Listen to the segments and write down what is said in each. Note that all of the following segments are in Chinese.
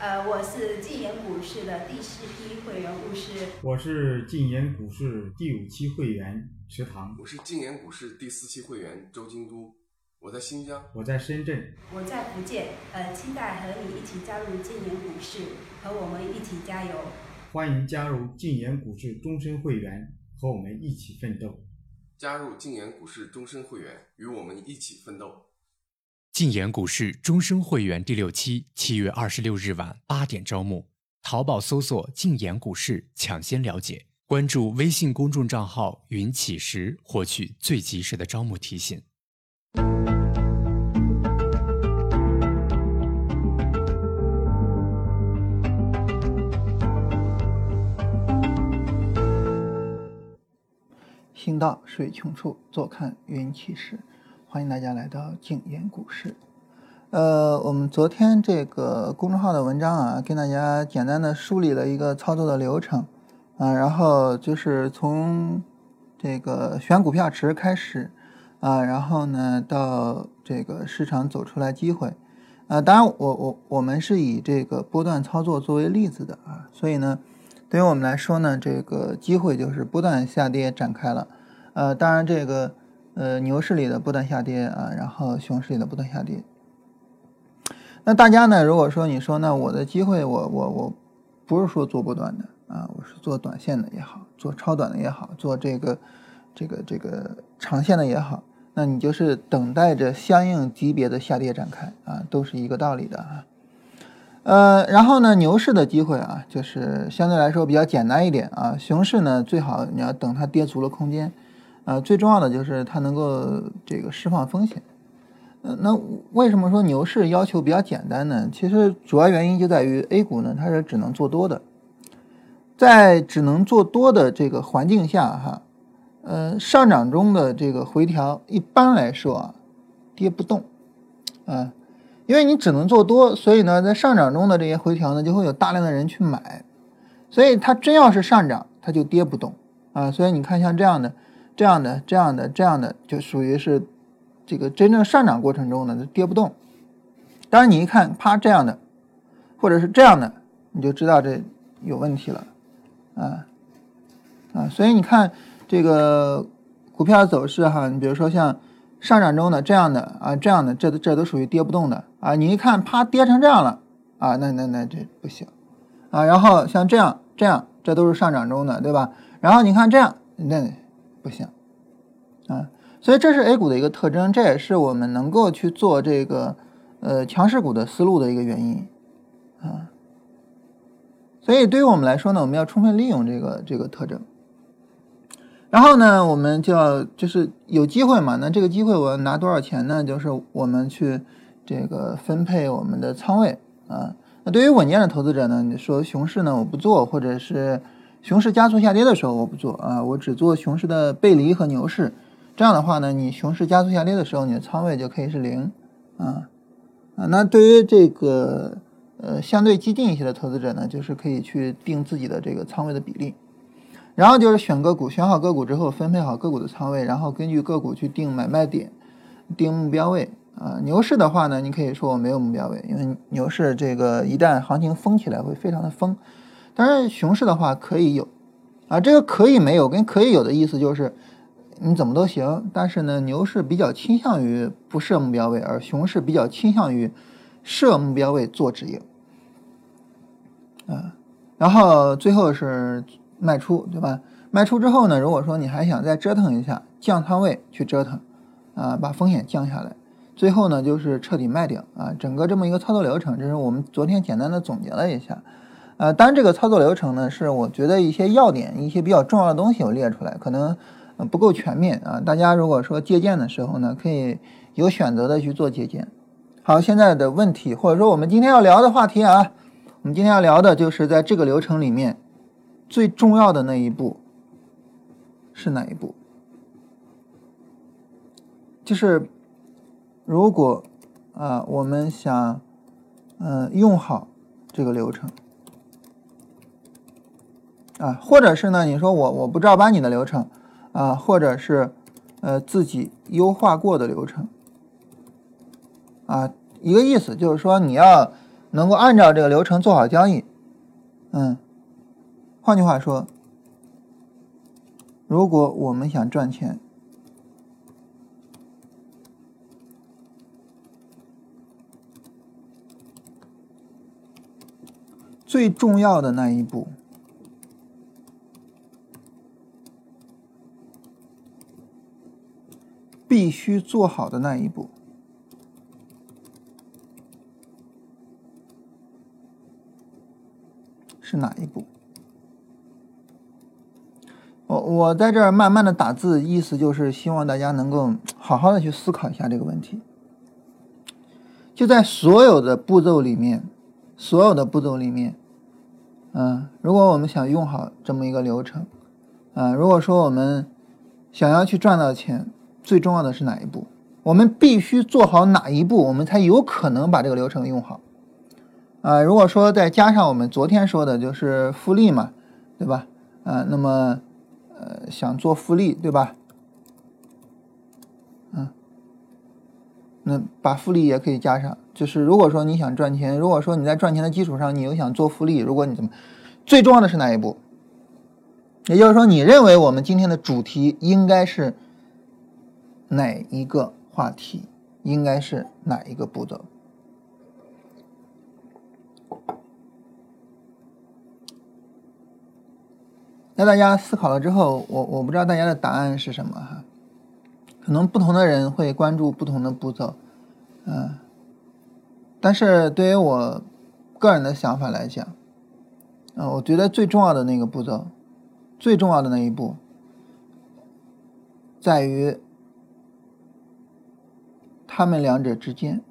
呃，我是晋研股市的第四批会员巫师。我是晋研股市第五期会员池塘。我是晋研股市第四期会员周京都。我在新疆。我在深圳。我在福建。呃，期待和你一起加入晋研股市，和我们一起加油。欢迎加入晋研股市终身会员，和我们一起奋斗。加入晋研股市终身会员，与我们一起奋斗。晋言股市终身会员第六期，七月二十六日晚八点招募。淘宝搜索“晋言股市”，抢先了解。关注微信公众账号“云起时”，获取最及时的招募提醒。行到水穷处，坐看云起时。欢迎大家来到静言股市。呃，我们昨天这个公众号的文章啊，跟大家简单的梳理了一个操作的流程啊，然后就是从这个选股票池开始啊，然后呢到这个市场走出来机会啊。当然，我我我们是以这个波段操作作为例子的啊，所以呢。对于我们来说呢，这个机会就是波段下跌展开了，呃，当然这个呃牛市里的不断下跌啊，然后熊市里的不断下跌。那大家呢，如果说你说那我的机会，我我我不是说做波段的啊，我是做短线的也好，做超短的也好，做这个这个这个长线的也好，那你就是等待着相应级别的下跌展开啊，都是一个道理的啊。呃，然后呢，牛市的机会啊，就是相对来说比较简单一点啊。熊市呢，最好你要等它跌足了空间，啊，最重要的就是它能够这个释放风险。呃，那为什么说牛市要求比较简单呢？其实主要原因就在于 A 股呢，它是只能做多的，在只能做多的这个环境下哈，呃，上涨中的这个回调一般来说啊，跌不动，啊。因为你只能做多，所以呢，在上涨中的这些回调呢，就会有大量的人去买，所以它真要是上涨，它就跌不动啊。所以你看，像这样的、这样的、这样的、这样的，就属于是这个真正上涨过程中呢，跌不动。当然，你一看，啪这样的，或者是这样的，你就知道这有问题了啊啊。所以你看这个股票走势哈，你比如说像。上涨中的这样的啊，这样的这都这都属于跌不动的啊。你一看，啪跌成这样了啊，那那那这不行啊。然后像这样这样，这都是上涨中的，对吧？然后你看这样，那不行啊。所以这是 A 股的一个特征，这也是我们能够去做这个呃强势股的思路的一个原因啊。所以对于我们来说呢，我们要充分利用这个这个特征。然后呢，我们就要就是有机会嘛，那这个机会我要拿多少钱呢？就是我们去这个分配我们的仓位啊。那对于稳健的投资者呢，你说熊市呢我不做，或者是熊市加速下跌的时候我不做啊，我只做熊市的背离和牛市。这样的话呢，你熊市加速下跌的时候，你的仓位就可以是零啊啊。那对于这个呃相对激进一些的投资者呢，就是可以去定自己的这个仓位的比例。然后就是选个股，选好个股之后，分配好个股的仓位，然后根据个股去定买卖点，定目标位。啊，牛市的话呢，你可以说我没有目标位，因为牛市这个一旦行情疯起来会非常的疯。但是熊市的话可以有，啊，这个可以没有跟可以有的意思就是你怎么都行。但是呢，牛市比较倾向于不设目标位，而熊市比较倾向于设目标位做止盈。啊，然后最后是。卖出对吧？卖出之后呢，如果说你还想再折腾一下，降仓位去折腾，啊，把风险降下来，最后呢就是彻底卖掉啊。整个这么一个操作流程，这是我们昨天简单的总结了一下，呃，当然这个操作流程呢是我觉得一些要点、一些比较重要的东西我列出来，可能不够全面啊。大家如果说借鉴的时候呢，可以有选择的去做借鉴。好，现在的问题或者说我们今天要聊的话题啊，我们今天要聊的就是在这个流程里面。最重要的那一步是哪一步？就是如果啊，我们想嗯用好这个流程啊，或者是呢，你说我我不照搬你的流程啊，或者是呃自己优化过的流程啊，一个意思就是说你要能够按照这个流程做好交易。嗯，换句话说，如果我们想赚钱，最重要的那一步，必须做好的那一步，是哪一步？我我在这儿慢慢的打字，意思就是希望大家能够好好的去思考一下这个问题。就在所有的步骤里面，所有的步骤里面。嗯，如果我们想用好这么一个流程，啊，如果说我们想要去赚到钱，最重要的是哪一步？我们必须做好哪一步，我们才有可能把这个流程用好？啊，如果说再加上我们昨天说的就是复利嘛，对吧？啊，那么呃，想做复利，对吧？嗯，那把复利也可以加上。就是如果说你想赚钱，如果说你在赚钱的基础上，你又想做复利，如果你怎么，最重要的是哪一步？也就是说，你认为我们今天的主题应该是哪一个话题？应该是哪一个步骤？那大家思考了之后，我我不知道大家的答案是什么哈？可能不同的人会关注不同的步骤，嗯。但是对于我个人的想法来讲，啊，我觉得最重要的那个步骤，最重要的那一步，在于他们两者之间。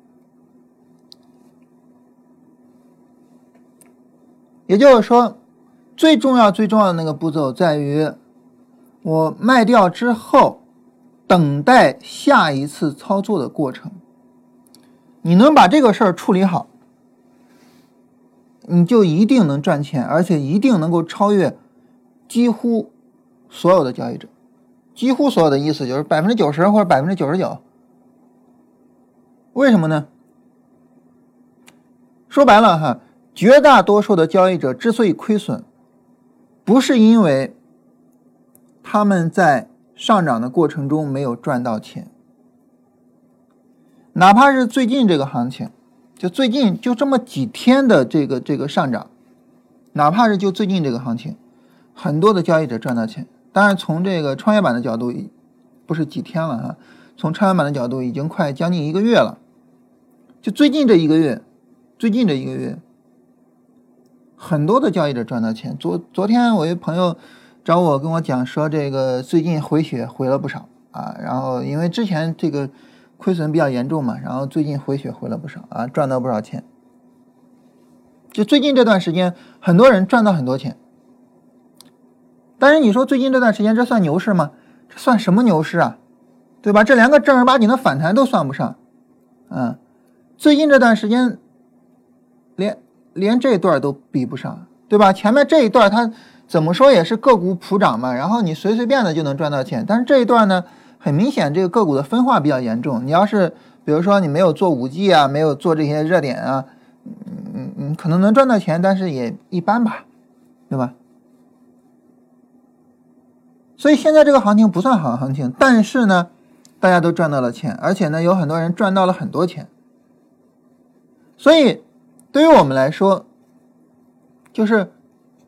也就是说，最重要、最重要的那个步骤在于我卖掉之后，等待下一次操作的过程。你能把这个事儿处理好，你就一定能赚钱，而且一定能够超越几乎所有的交易者。几乎所有的意思就是百分之九十或者百分之九十九。为什么呢？说白了哈，绝大多数的交易者之所以亏损，不是因为他们在上涨的过程中没有赚到钱。哪怕是最近这个行情，就最近就这么几天的这个这个上涨，哪怕是就最近这个行情，很多的交易者赚到钱。当然，从这个创业板的角度，不是几天了哈，从创业板的角度已经快将近一个月了。就最近这一个月，最近这一个月，很多的交易者赚到钱。昨昨天我一朋友找我跟我讲说，这个最近回血回了不少啊，然后因为之前这个。亏损比较严重嘛，然后最近回血回了不少啊，赚到不少钱。就最近这段时间，很多人赚到很多钱。但是你说最近这段时间，这算牛市吗？这算什么牛市啊？对吧？这连个正儿八经的反弹都算不上。嗯，最近这段时间，连连这段都比不上，对吧？前面这一段它怎么说也是个股普涨嘛，然后你随随便的就能赚到钱。但是这一段呢？很明显，这个个股的分化比较严重。你要是比如说你没有做五 G 啊，没有做这些热点啊，嗯嗯，可能能赚到钱，但是也一般吧，对吧？所以现在这个行情不算好行情，但是呢，大家都赚到了钱，而且呢，有很多人赚到了很多钱。所以对于我们来说，就是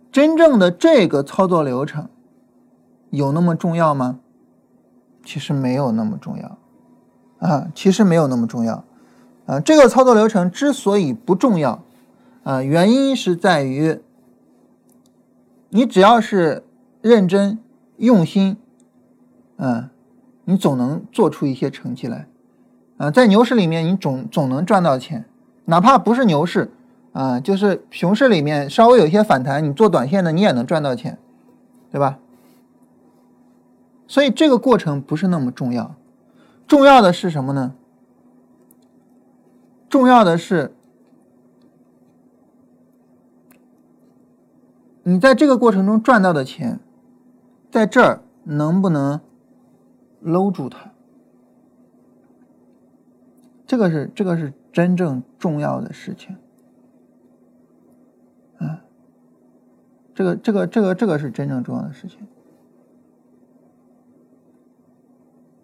真正的这个操作流程有那么重要吗？其实没有那么重要，啊，其实没有那么重要，啊，这个操作流程之所以不重要，啊，原因是在于，你只要是认真用心，嗯，你总能做出一些成绩来，啊，在牛市里面你总总能赚到钱，哪怕不是牛市，啊，就是熊市里面稍微有一些反弹，你做短线的你也能赚到钱，对吧？所以这个过程不是那么重要，重要的是什么呢？重要的是，你在这个过程中赚到的钱，在这儿能不能搂住它？这个是这个是真正重要的事情，啊，这个这个这个这个是真正重要的事情，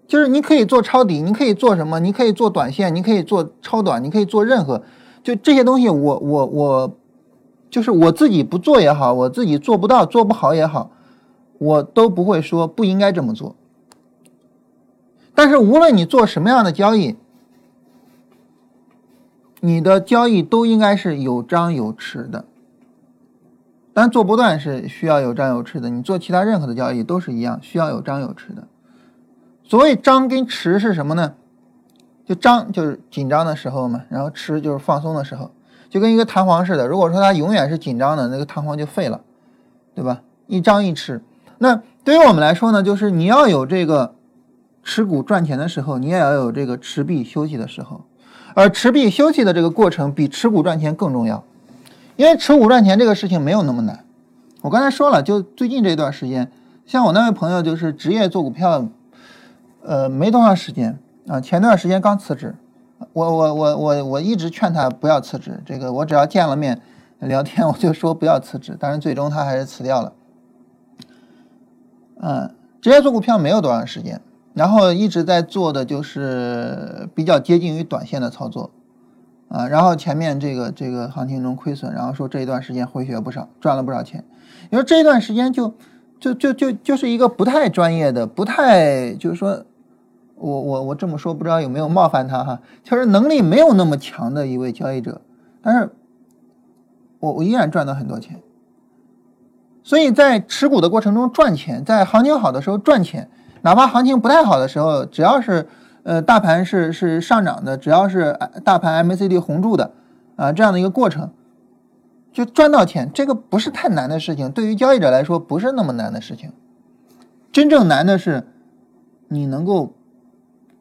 就是你可以做抄底，你可以做什么？你可以做短线，你可以做超短，你可以做任何，就这些东西，我我我，就是我自己不做也好，我自己做不到做不好也好，我都不会说不应该这么做。但是，无论你做什么样的交易。你的交易都应该是有张有弛的。但做波段是需要有张有弛的，你做其他任何的交易都是一样，需要有张有弛的。所谓张跟弛是什么呢？就张就是紧张的时候嘛，然后弛就是放松的时候，就跟一个弹簧似的。如果说它永远是紧张的，那个弹簧就废了，对吧？一张一弛。那对于我们来说呢，就是你要有这个持股赚钱的时候，你也要有这个持币休息的时候。而持币休息的这个过程比持股赚钱更重要，因为持股赚钱这个事情没有那么难。我刚才说了，就最近这段时间，像我那位朋友就是职业做股票。呃，没多长时间啊，前段时间刚辞职，我我我我我一直劝他不要辞职，这个我只要见了面聊天，我就说不要辞职，但是最终他还是辞掉了。嗯，职业做股票没有多长时间，然后一直在做的就是比较接近于短线的操作，啊，然后前面这个这个行情中亏损，然后说这一段时间回血不少，赚了不少钱，你说这一段时间就就就就就是一个不太专业的，不太就是说。我我我这么说不知道有没有冒犯他哈，就是能力没有那么强的一位交易者，但是我我依然赚到很多钱，所以在持股的过程中赚钱，在行情好的时候赚钱，哪怕行情不太好的时候，只要是呃大盘是是上涨的，只要是大盘 MACD 红柱的啊这样的一个过程，就赚到钱，这个不是太难的事情，对于交易者来说不是那么难的事情，真正难的是你能够。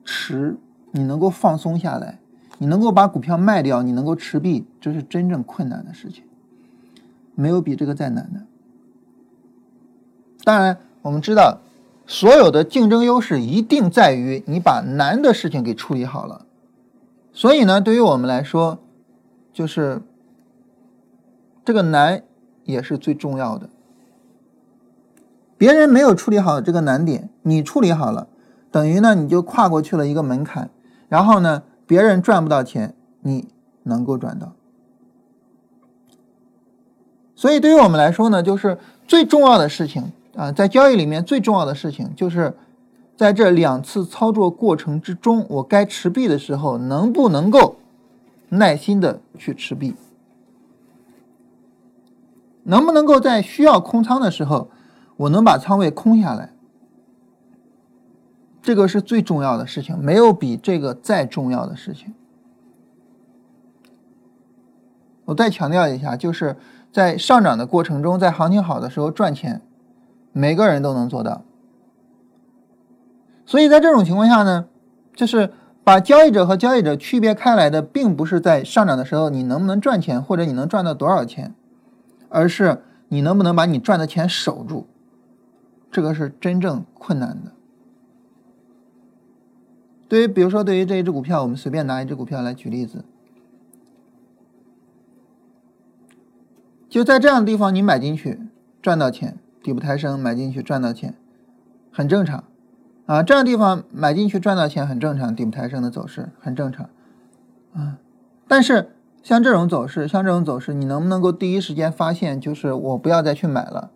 持，你能够放松下来，你能够把股票卖掉，你能够持币，这是真正困难的事情，没有比这个再难的。当然，我们知道，所有的竞争优势一定在于你把难的事情给处理好了。所以呢，对于我们来说，就是这个难也是最重要的。别人没有处理好这个难点，你处理好了。等于呢，你就跨过去了一个门槛，然后呢，别人赚不到钱，你能够赚到。所以对于我们来说呢，就是最重要的事情啊，在交易里面最重要的事情，就是在这两次操作过程之中，我该持币的时候，能不能够耐心的去持币，能不能够在需要空仓的时候，我能把仓位空下来。这个是最重要的事情，没有比这个再重要的事情。我再强调一下，就是在上涨的过程中，在行情好的时候赚钱，每个人都能做到。所以在这种情况下呢，就是把交易者和交易者区别开来的，并不是在上涨的时候你能不能赚钱，或者你能赚到多少钱，而是你能不能把你赚的钱守住，这个是真正困难的。对于，比如说，对于这一只股票，我们随便拿一只股票来举例子，就在这样的地方，你买进去赚到钱，底部抬升买进去赚到钱，很正常啊。这样地方买进去赚到钱很正常，底部抬升的走势很正常啊。但是像这种走势，像这种走势，你能不能够第一时间发现，就是我不要再去买了，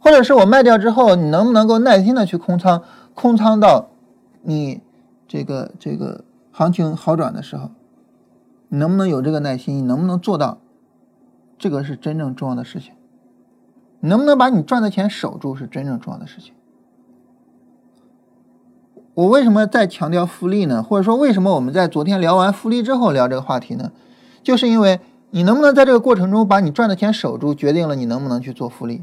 或者是我卖掉之后，你能不能够耐心的去空仓？空仓到你这个这个行情好转的时候，你能不能有这个耐心？你能不能做到？这个是真正重要的事情。能不能把你赚的钱守住，是真正重要的事情。我为什么再强调复利呢？或者说，为什么我们在昨天聊完复利之后聊这个话题呢？就是因为你能不能在这个过程中把你赚的钱守住，决定了你能不能去做复利。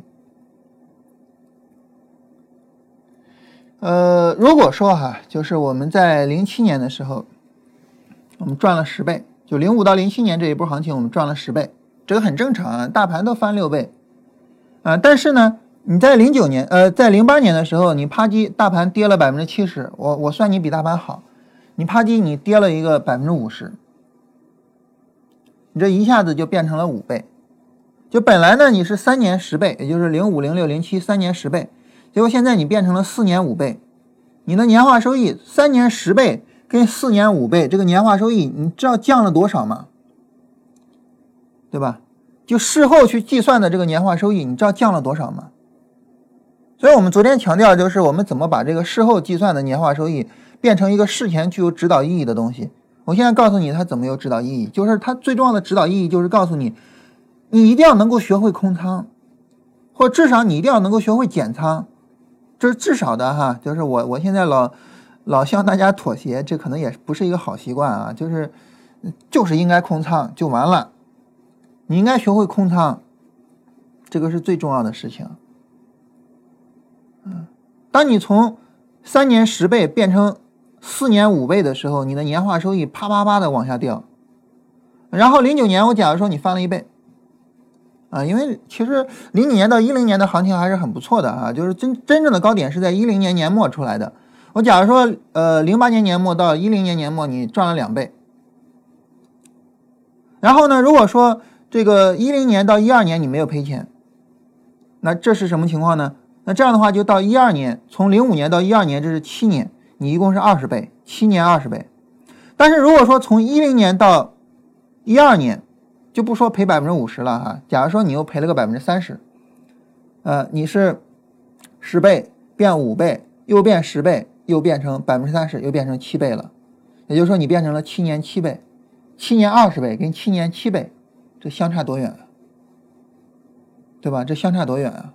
呃，如果说哈，就是我们在零七年的时候，我们赚了十倍，就零五到零七年这一波行情，我们赚了十倍，这个很正常啊，大盘都翻六倍，啊，但是呢，你在零九年，呃，在零八年的时候，你啪叽，大盘跌了百分之七十，我我算你比大盘好，你啪叽你跌了一个百分之五十，你这一下子就变成了五倍，就本来呢你是三年十倍，也就是零五、零六、零七三年十倍，结果现在你变成了四年五倍，你的年化收益三年十倍跟四年五倍，这个年化收益你知道降了多少吗？对吧？就事后去计算的这个年化收益，你知道降了多少吗？所以我们昨天强调就是我们怎么把这个事后计算的年化收益变成一个事前具有指导意义的东西。我现在告诉你它怎么有指导意义，就是它最重要的指导意义就是告诉你，你一定要能够学会空仓，或至少你一定要能够学会减仓，这是至少的哈。就是我我现在老老向大家妥协，这可能也不是一个好习惯啊。就是就是应该空仓就完了。你应该学会空仓，这个是最重要的事情。嗯，当你从三年十倍变成四年五倍的时候，你的年化收益啪啪啪的往下掉。然后零九年，我假如说你翻了一倍，啊，因为其实零九年到一零年的行情还是很不错的啊，就是真真正的高点是在一零年年末出来的。我假如说，呃，零八年年末到一零年年末，你赚了两倍。然后呢，如果说这个一零年到一二年你没有赔钱，那这是什么情况呢？那这样的话就到一二年，从零五年到一二年，这是七年，你一共是二十倍，七年二十倍。但是如果说从一零年到一二年，就不说赔百分之五十了哈，假如说你又赔了个百分之三十，呃，你是十倍变五倍，又变十倍，又变成百分之三十，又变成七倍了，也就是说你变成了七年七倍，七年二十倍跟七年七倍。这相差多远啊？对吧？这相差多远啊？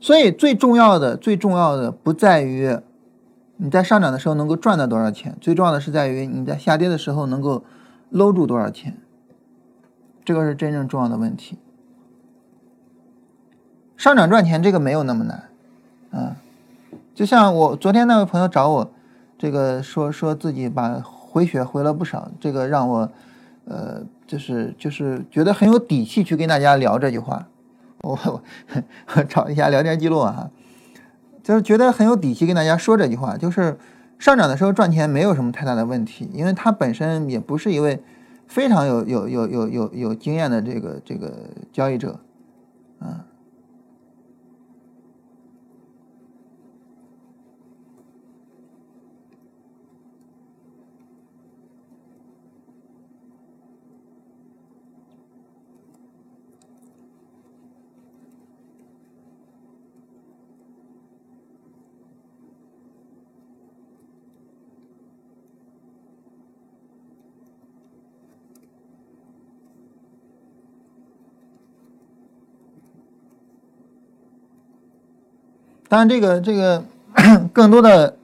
所以最重要的、最重要的不在于你在上涨的时候能够赚到多少钱，最重要的是在于你在下跌的时候能够搂住多少钱。这个是真正重要的问题。上涨赚钱这个没有那么难，啊，就像我昨天那位朋友找我，这个说说自己把回血回了不少，这个让我。呃，就是就是觉得很有底气去跟大家聊这句话，我我找一下聊天记录啊，就是觉得很有底气跟大家说这句话，就是上涨的时候赚钱没有什么太大的问题，因为他本身也不是一位非常有有有有有有经验的这个这个交易者，当然，这个这 个更多的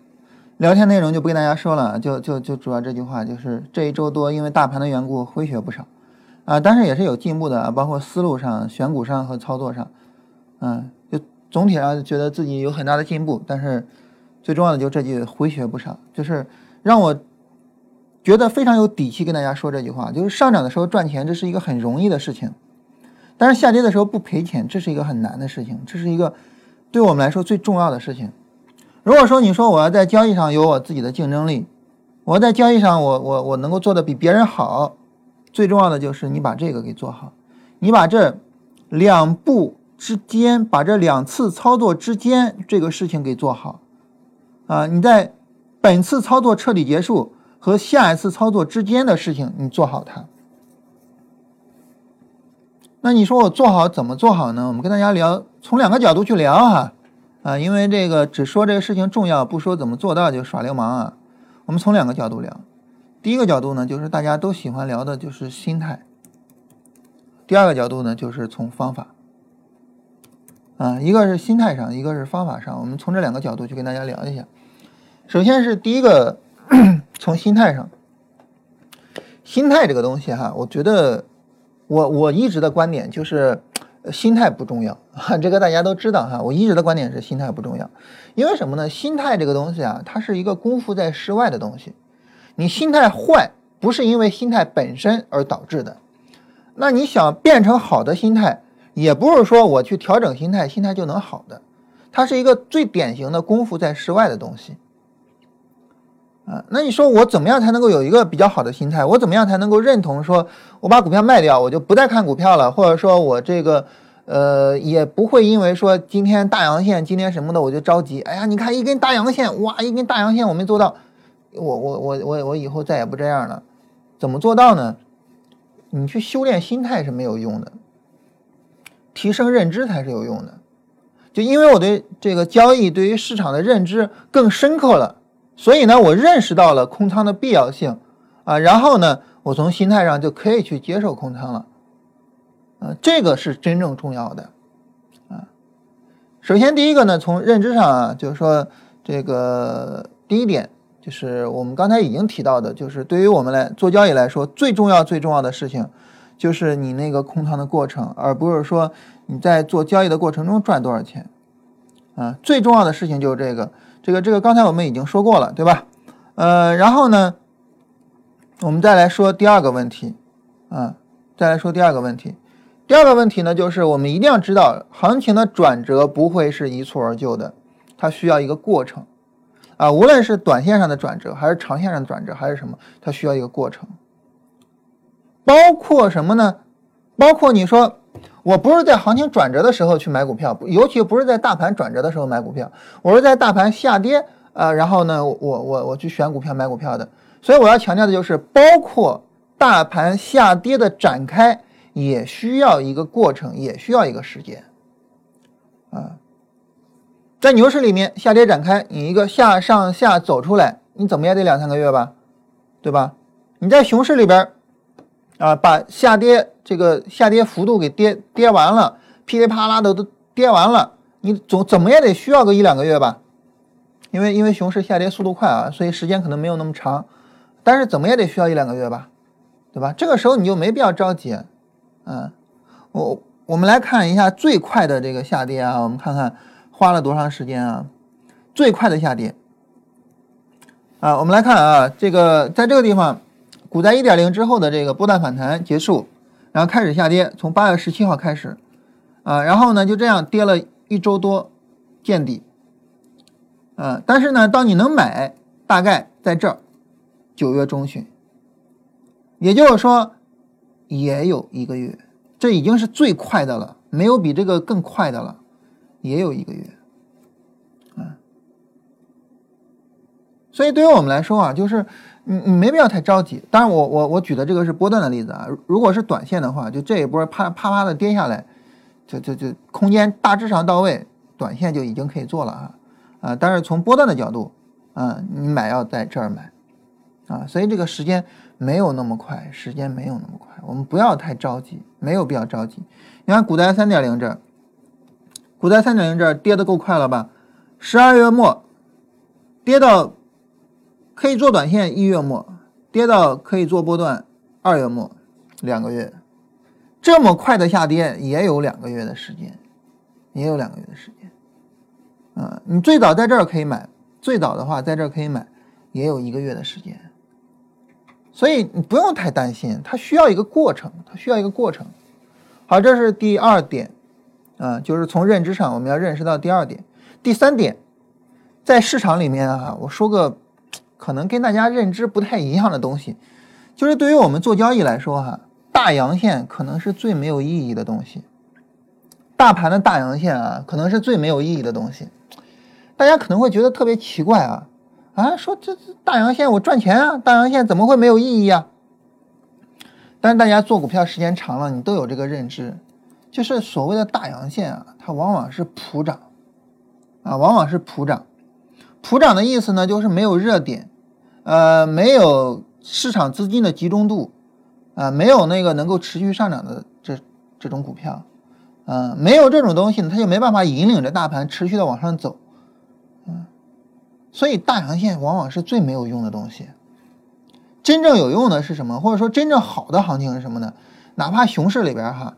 聊天内容就不跟大家说了，就就就主要这句话，就是这一周多因为大盘的缘故回血不少啊，但是也是有进步的啊，包括思路上、选股上和操作上，嗯，就总体上觉得自己有很大的进步。但是最重要的就这句回血不少，就是让我觉得非常有底气跟大家说这句话，就是上涨的时候赚钱这是一个很容易的事情，但是下跌的时候不赔钱这是一个很难的事情，这是一个。对我们来说最重要的事情，如果说你说我要在交易上有我自己的竞争力，我在交易上我我我能够做的比别人好，最重要的就是你把这个给做好，你把这两步之间，把这两次操作之间这个事情给做好，啊，你在本次操作彻底结束和下一次操作之间的事情你做好它。那你说我做好怎么做好呢？我们跟大家聊，从两个角度去聊哈，啊，因为这个只说这个事情重要，不说怎么做到就耍流氓啊。我们从两个角度聊，第一个角度呢，就是大家都喜欢聊的就是心态；第二个角度呢，就是从方法。啊，一个是心态上，一个是方法上，我们从这两个角度去跟大家聊一下。首先是第一个，从心态上，心态这个东西哈，我觉得。我我一直的观点就是，心态不重要，这个大家都知道哈。我一直的观点是心态不重要，因为什么呢？心态这个东西啊，它是一个功夫在室外的东西。你心态坏，不是因为心态本身而导致的。那你想变成好的心态，也不是说我去调整心态，心态就能好的。它是一个最典型的功夫在室外的东西。啊，那你说我怎么样才能够有一个比较好的心态？我怎么样才能够认同说，我把股票卖掉，我就不再看股票了，或者说我这个呃也不会因为说今天大阳线，今天什么的我就着急。哎呀，你看一根大阳线，哇，一根大阳线我没做到，我我我我我以后再也不这样了。怎么做到呢？你去修炼心态是没有用的，提升认知才是有用的。就因为我对这个交易对于市场的认知更深刻了。所以呢，我认识到了空仓的必要性，啊，然后呢，我从心态上就可以去接受空仓了，啊，这个是真正重要的，啊，首先第一个呢，从认知上啊，就是说这个第一点就是我们刚才已经提到的，就是对于我们来做交易来说，最重要最重要的事情就是你那个空仓的过程，而不是说你在做交易的过程中赚多少钱，啊，最重要的事情就是这个。这个这个刚才我们已经说过了，对吧？呃，然后呢，我们再来说第二个问题，啊，再来说第二个问题。第二个问题呢，就是我们一定要知道，行情的转折不会是一蹴而就的，它需要一个过程，啊，无论是短线上的转折，还是长线上的转折，还是什么，它需要一个过程。包括什么呢？包括你说。我不是在行情转折的时候去买股票，尤其不是在大盘转折的时候买股票，我是在大盘下跌，呃，然后呢，我我我去选股票买股票的。所以我要强调的就是，包括大盘下跌的展开，也需要一个过程，也需要一个时间。啊，在牛市里面下跌展开，你一个下上下走出来，你怎么也得两三个月吧，对吧？你在熊市里边。啊，把下跌这个下跌幅度给跌跌完了，噼里啪啦的都跌完了，你总怎么也得需要个一两个月吧？因为因为熊市下跌速度快啊，所以时间可能没有那么长，但是怎么也得需要一两个月吧，对吧？这个时候你就没必要着急，嗯，我我们来看一下最快的这个下跌啊，我们看看花了多长时间啊？最快的下跌啊，我们来看啊，这个在这个地方。股灾一点零之后的这个波段反弹结束，然后开始下跌，从八月十七号开始，啊，然后呢就这样跌了一周多，见底，啊，但是呢，当你能买，大概在这儿，九月中旬，也就是说也有一个月，这已经是最快的了，没有比这个更快的了，也有一个月，啊，所以对于我们来说啊，就是。你你没必要太着急，当然我我我举的这个是波段的例子啊，如果是短线的话，就这一波啪啪啪的跌下来，就就就空间大致上到位，短线就已经可以做了啊啊，但是从波段的角度啊，你买要在这儿买啊，所以这个时间没有那么快，时间没有那么快，我们不要太着急，没有必要着急。你看股灾三点零这儿，股灾三点零这儿跌的够快了吧？十二月末跌到。可以做短线，一月末跌到可以做波段，二月末两个月，这么快的下跌也有两个月的时间，也有两个月的时间。啊，你最早在这儿可以买，最早的话在这儿可以买，也有一个月的时间。所以你不用太担心，它需要一个过程，它需要一个过程。好，这是第二点，啊，就是从认知上我们要认识到第二点。第三点，在市场里面啊，我说个。可能跟大家认知不太一样的东西，就是对于我们做交易来说，哈，大阳线可能是最没有意义的东西。大盘的大阳线啊，可能是最没有意义的东西。大家可能会觉得特别奇怪啊，啊，说这这大阳线我赚钱啊，大阳线怎么会没有意义啊？但是大家做股票时间长了，你都有这个认知，就是所谓的大阳线啊，它往往是普涨，啊，往往是普涨。普涨的意思呢，就是没有热点，呃，没有市场资金的集中度，啊，没有那个能够持续上涨的这这种股票，嗯，没有这种东西呢，它就没办法引领着大盘持续的往上走，嗯，所以大阳线往往是最没有用的东西。真正有用的是什么？或者说真正好的行情是什么呢？哪怕熊市里边哈，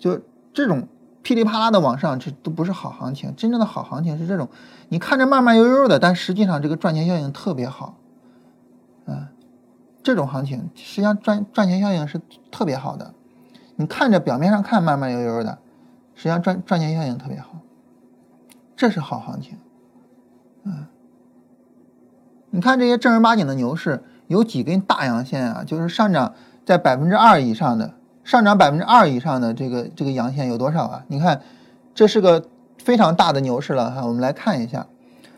就这种。噼里啪啦的往上，这都不是好行情。真正的好行情是这种，你看着慢慢悠悠的，但实际上这个赚钱效应特别好，嗯，这种行情实际上赚赚钱效应是特别好的。你看着表面上看慢慢悠悠的，实际上赚赚钱效应特别好，这是好行情，嗯。你看这些正儿八经的牛市，有几根大阳线啊？就是上涨在百分之二以上的，上涨百分之二以上的这个这个阳线有多少啊？你看，这是个非常大的牛市了哈。我们来看一下，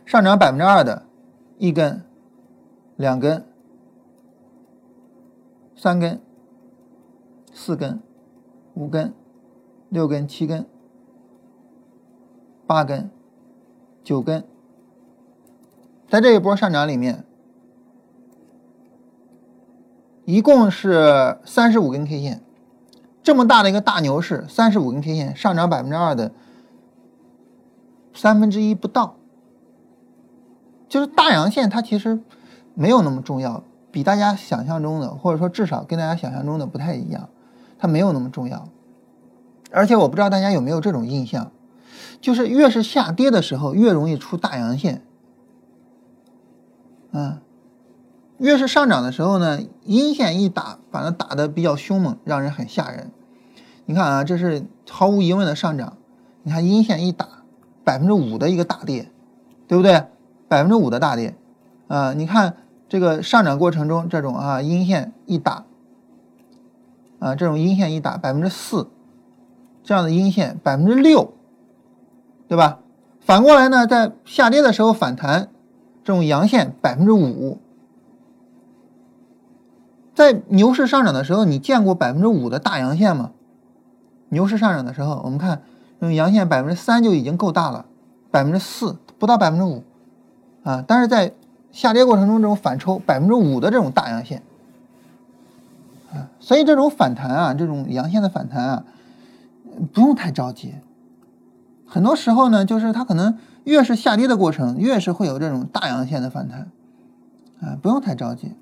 上涨百分之二的，一根、两根、三根、四根、五根、六根、七根、八根、九根。在这一波上涨里面，一共是三十五根 K 线，这么大的一个大牛市，三十五根 K 线上涨百分之二的三分之一不到，就是大阳线它其实没有那么重要，比大家想象中的，或者说至少跟大家想象中的不太一样，它没有那么重要。而且我不知道大家有没有这种印象，就是越是下跌的时候，越容易出大阳线。嗯，越是上涨的时候呢，阴线一打，反正打的比较凶猛，让人很吓人。你看啊，这是毫无疑问的上涨。你看阴线一打，百分之五的一个大跌，对不对？百分之五的大跌啊！你看这个上涨过程中，这种啊阴线一打，啊这种阴线一打，百分之四这样的阴线，百分之六，对吧？反过来呢，在下跌的时候反弹。这种阳线百分之五，在牛市上涨的时候，你见过百分之五的大阳线吗？牛市上涨的时候，我们看这种阳线百分之三就已经够大了，百分之四不到百分之五啊。但是在下跌过程中，这种反抽百分之五的这种大阳线啊，所以这种反弹啊，这种阳线的反弹啊，不用太着急。很多时候呢，就是它可能。越是下跌的过程，越是会有这种大阳线的反弹，啊，不用太着急。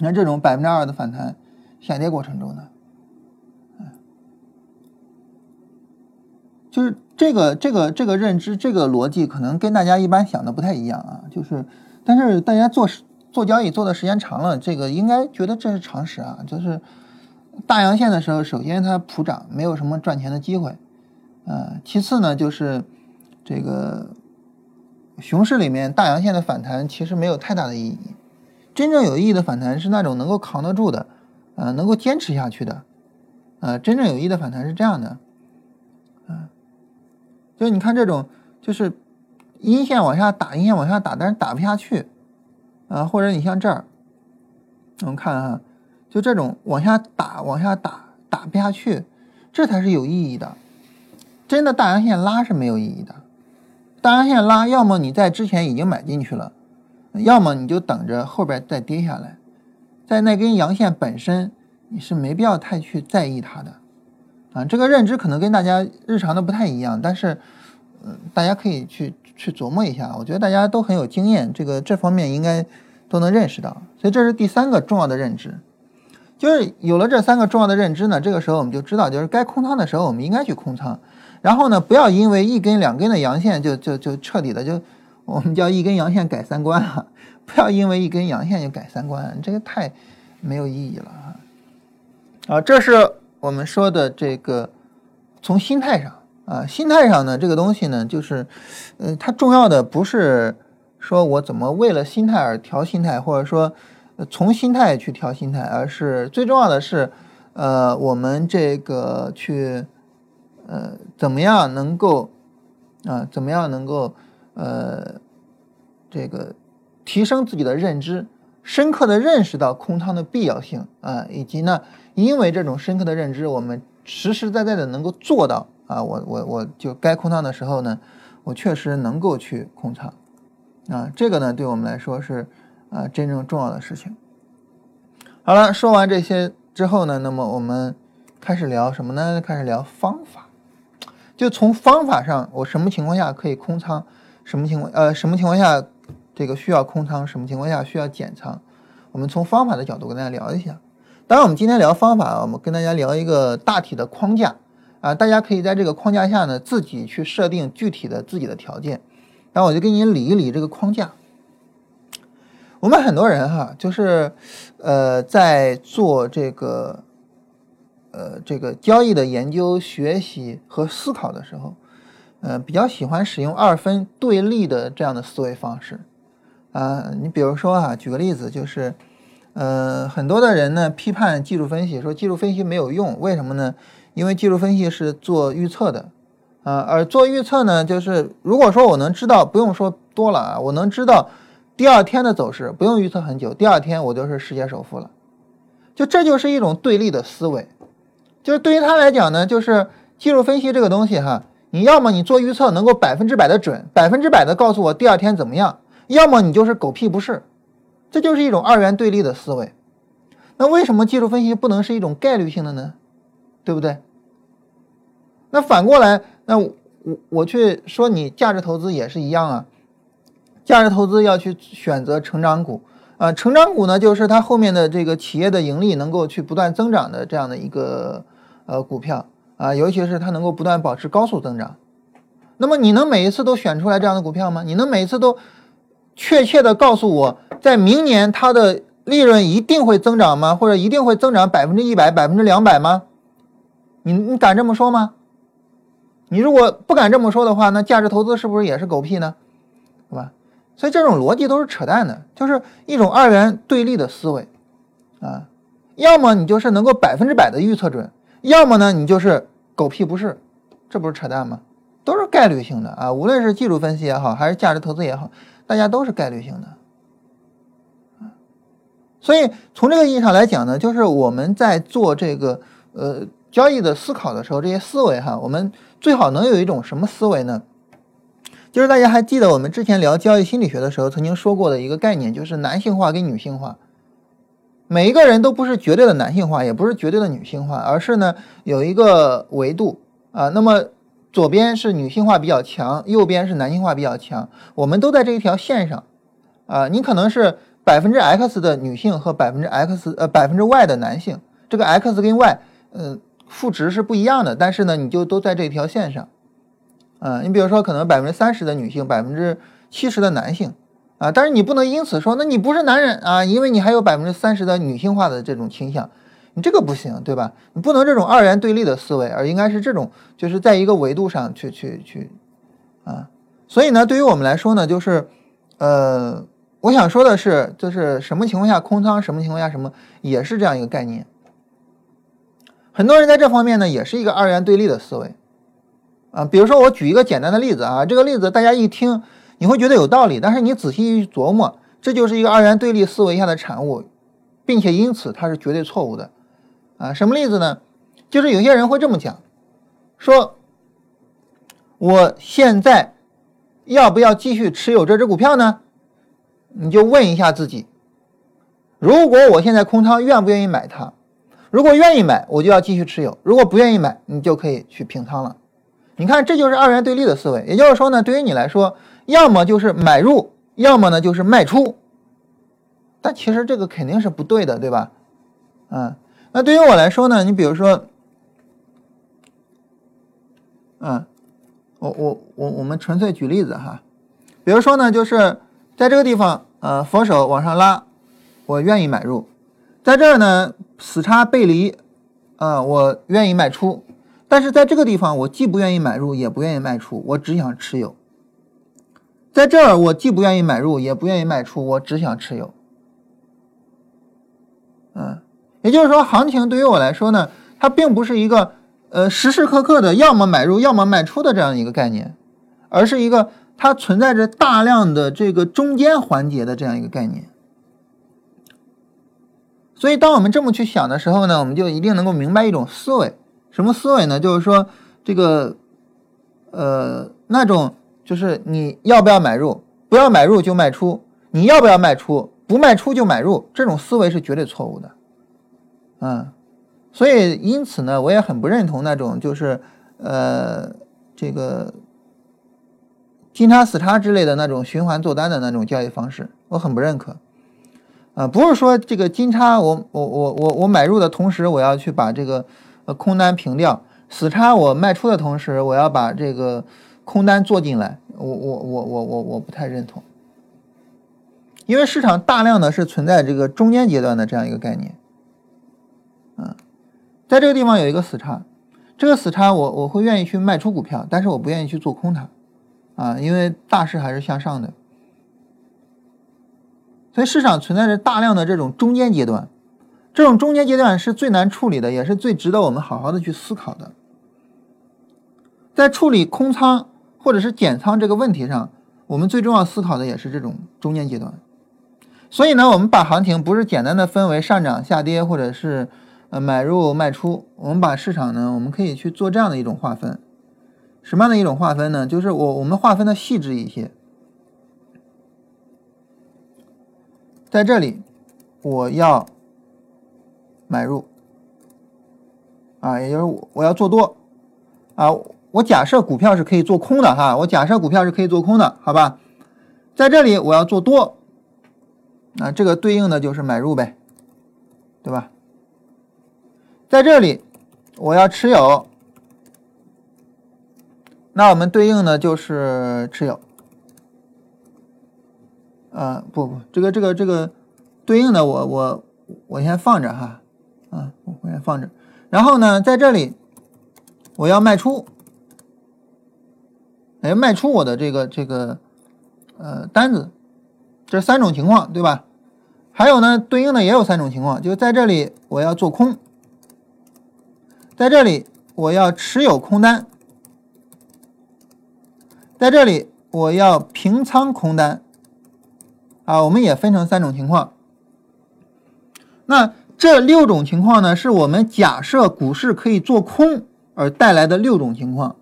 你看这种百分之二的反弹，下跌过程中呢，啊，就是这个这个这个认知这个逻辑，可能跟大家一般想的不太一样啊。就是，但是大家做做交易做的时间长了，这个应该觉得这是常识啊。就是大阳线的时候，首先它普涨，没有什么赚钱的机会，啊，其次呢就是。这个熊市里面大阳线的反弹其实没有太大的意义，真正有意义的反弹是那种能够扛得住的，呃，能够坚持下去的，呃，真正有意义的反弹是这样的，嗯，就你看这种，就是阴线往下打，阴线往下打，但是打不下去，啊，或者你像这儿，我们看啊，就这种往下打，往下打，打不下去，这才是有意义的，真的大阳线拉是没有意义的。大阳线拉，要么你在之前已经买进去了，要么你就等着后边再跌下来。在那根阳线本身，你是没必要太去在意它的，啊，这个认知可能跟大家日常的不太一样，但是，嗯，大家可以去去琢磨一下。我觉得大家都很有经验，这个这方面应该都能认识到。所以这是第三个重要的认知，就是有了这三个重要的认知呢，这个时候我们就知道，就是该空仓的时候，我们应该去空仓。然后呢，不要因为一根两根的阳线就就就彻底的就，我们叫一根阳线改三观啊！不要因为一根阳线就改三观，这个太没有意义了啊！啊，这是我们说的这个从心态上啊，心态上呢，这个东西呢，就是，呃，它重要的不是说我怎么为了心态而调心态，或者说从心态去调心态，而是最重要的是，呃，我们这个去。呃，怎么样能够啊？怎么样能够呃，这个提升自己的认知，深刻的认识到空仓的必要性啊，以及呢，因为这种深刻的认知，我们实实在在的能够做到啊，我我我就该空仓的时候呢，我确实能够去空仓啊，这个呢，对我们来说是啊真正重要的事情。好了，说完这些之后呢，那么我们开始聊什么呢？开始聊方法。就从方法上，我什么情况下可以空仓，什么情况呃什么情况下这个需要空仓，什么情况下需要减仓，我们从方法的角度跟大家聊一下。当然，我们今天聊方法，我们跟大家聊一个大体的框架啊，大家可以在这个框架下呢自己去设定具体的自己的条件。那我就给你理一理这个框架。我们很多人哈，就是呃在做这个。呃，这个交易的研究、学习和思考的时候，呃，比较喜欢使用二分对立的这样的思维方式。啊，你比如说啊，举个例子，就是呃，很多的人呢批判技术分析，说技术分析没有用，为什么呢？因为技术分析是做预测的，啊，而做预测呢，就是如果说我能知道，不用说多了啊，我能知道第二天的走势，不用预测很久，第二天我就是世界首富了，就这就是一种对立的思维，就是对于他来讲呢，就是技术分析这个东西哈，你要么你做预测能够百分之百的准，百分之百的告诉我第二天怎么样，要么你就是狗屁不是，这就是一种二元对立的思维。那为什么技术分析不能是一种概率性的呢？对不对？那反过来，那我我去说你价值投资也是一样啊。价值投资要去选择成长股啊，成长股呢就是它后面的这个企业的盈利能够去不断增长的这样的一个呃股票啊，尤其是它能够不断保持高速增长。那么你能每一次都选出来这样的股票吗？你能每次都确切的告诉我，在明年它的利润一定会增长吗？或者一定会增长百分之一百、百分之两百吗？你你敢这么说吗？你如果不敢这么说的话，那价值投资是不是也是狗屁呢？对吧？所以这种逻辑都是扯淡的，就是一种二元对立的思维啊。要么你就是能够百分之百的预测准，要么呢你就是狗屁不是，这不是扯淡吗？都是概率性的啊，无论是技术分析也好，还是价值投资也好，大家都是概率性的。所以从这个意义上来讲呢，就是我们在做这个呃交易的思考的时候，这些思维哈，我们最好能有一种什么思维呢？就是大家还记得我们之前聊交易心理学的时候曾经说过的一个概念，就是男性化跟女性化。每一个人都不是绝对的男性化，也不是绝对的女性化，而是呢有一个维度啊。那么左边是女性化比较强，右边是男性化比较强，我们都在这一条线上啊。你可能是。百分之 X 的女性和百分之 X 呃百分之 Y 的男性，这个 X 跟 Y 嗯数值是不一样的，但是呢你就都在这条线上，啊，你比如说可能百分之三十的女性，百分之七十的男性，啊，但是你不能因此说那你不是男人啊，因为你还有百分之三十的女性化的这种倾向，你这个不行，对吧？你不能这种二元对立的思维，而应该是这种就是在一个维度上去去去，啊，所以呢，对于我们来说呢，就是呃。我想说的是，就是什么情况下空仓，什么情况下什么，也是这样一个概念。很多人在这方面呢，也是一个二元对立的思维啊。比如说，我举一个简单的例子啊，这个例子大家一听你会觉得有道理，但是你仔细一琢磨，这就是一个二元对立思维下的产物，并且因此它是绝对错误的啊。什么例子呢？就是有些人会这么讲，说我现在要不要继续持有这只股票呢？你就问一下自己，如果我现在空仓，愿不愿意买它？如果愿意买，我就要继续持有；如果不愿意买，你就可以去平仓了。你看，这就是二元对立的思维。也就是说呢，对于你来说，要么就是买入，要么呢就是卖出。但其实这个肯定是不对的，对吧？嗯，那对于我来说呢，你比如说，嗯，我我我我们纯粹举例子哈，比如说呢，就是。在这个地方，呃，佛手往上拉，我愿意买入；在这儿呢，死叉背离，啊，我愿意卖出。但是在这个地方，我既不愿意买入，也不愿意卖出，我只想持有。在这儿，我既不愿意买入，也不愿意卖出，我只想持有。嗯，也就是说，行情对于我来说呢，它并不是一个呃时时刻刻的要么买入，要么卖出的这样一个概念，而是一个。它存在着大量的这个中间环节的这样一个概念，所以当我们这么去想的时候呢，我们就一定能够明白一种思维，什么思维呢？就是说这个呃那种就是你要不要买入，不要买入就卖出，你要不要卖出，不卖出就买入，这种思维是绝对错误的，嗯，所以因此呢，我也很不认同那种就是呃这个。金叉死叉之类的那种循环做单的那种交易方式，我很不认可。啊，不是说这个金叉我我我我我买入的同时，我要去把这个呃空单平掉；死叉我卖出的同时，我要把这个空单做进来。我我我我我我不太认同，因为市场大量的是存在这个中间阶段的这样一个概念。嗯，在这个地方有一个死叉，这个死叉我我会愿意去卖出股票，但是我不愿意去做空它。啊，因为大势还是向上的，所以市场存在着大量的这种中间阶段，这种中间阶段是最难处理的，也是最值得我们好好的去思考的。在处理空仓或者是减仓这个问题上，我们最重要思考的也是这种中间阶段。所以呢，我们把行情不是简单的分为上涨、下跌，或者是呃买入、卖出，我们把市场呢，我们可以去做这样的一种划分。什么样的一种划分呢？就是我我们划分的细致一些。在这里，我要买入啊，也就是我我要做多啊。我假设股票是可以做空的哈，我假设股票是可以做空的，好吧？在这里我要做多，那这个对应的就是买入呗，对吧？在这里我要持有，那我们对应的就是持有。啊，不不，这个这个这个对应的我我我先放着哈，啊，我先放着。然后呢，在这里我要卖出。哎，卖出我的这个这个呃单子，这三种情况，对吧？还有呢，对应的也有三种情况，就是在这里我要做空，在这里我要持有空单，在这里我要平仓空单，啊，我们也分成三种情况。那这六种情况呢，是我们假设股市可以做空而带来的六种情况。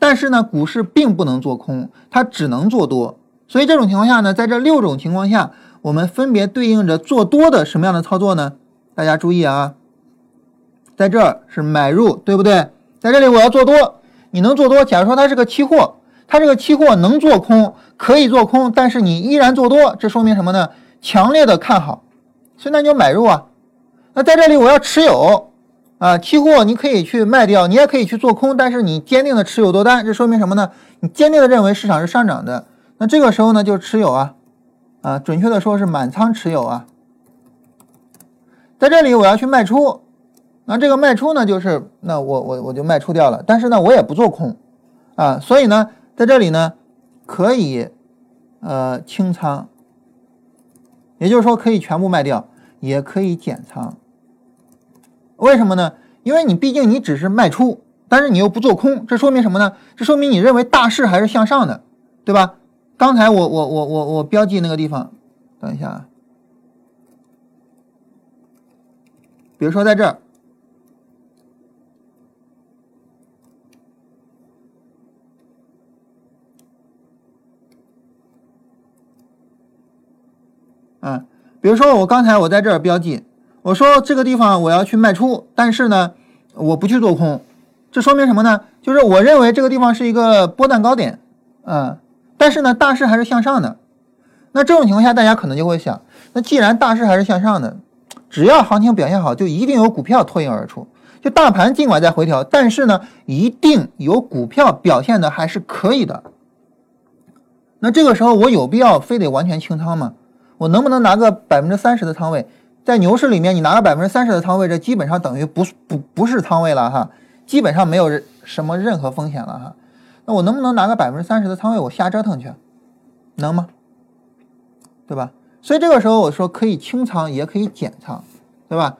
但是呢，股市并不能做空，它只能做多。所以这种情况下呢，在这六种情况下，我们分别对应着做多的什么样的操作呢？大家注意啊，在这儿是买入，对不对？在这里我要做多，你能做多。假如说它是个期货，它这个期货能做空，可以做空，但是你依然做多，这说明什么呢？强烈的看好，所以那你就买入啊。那在这里我要持有。啊，期货你可以去卖掉，你也可以去做空，但是你坚定的持有多单，这说明什么呢？你坚定的认为市场是上涨的，那这个时候呢就持有啊，啊，准确的说是满仓持有啊。在这里我要去卖出，那这个卖出呢就是那我我我就卖出掉了，但是呢我也不做空啊，所以呢在这里呢可以呃清仓，也就是说可以全部卖掉，也可以减仓。为什么呢？因为你毕竟你只是卖出，但是你又不做空，这说明什么呢？这说明你认为大势还是向上的，对吧？刚才我我我我我标记那个地方，等一下啊，比如说在这儿，啊，比如说我刚才我在这儿标记。我说这个地方我要去卖出，但是呢，我不去做空，这说明什么呢？就是我认为这个地方是一个波段高点，啊，但是呢，大势还是向上的。那这种情况下，大家可能就会想，那既然大势还是向上的，只要行情表现好，就一定有股票脱颖而出。就大盘尽管在回调，但是呢，一定有股票表现的还是可以的。那这个时候我有必要非得完全清仓吗？我能不能拿个百分之三十的仓位？在牛市里面，你拿个百分之三十的仓位，这基本上等于不不不是仓位了哈，基本上没有什么任何风险了哈。那我能不能拿个百分之三十的仓位，我瞎折腾去，能吗？对吧？所以这个时候我说可以清仓，也可以减仓，对吧？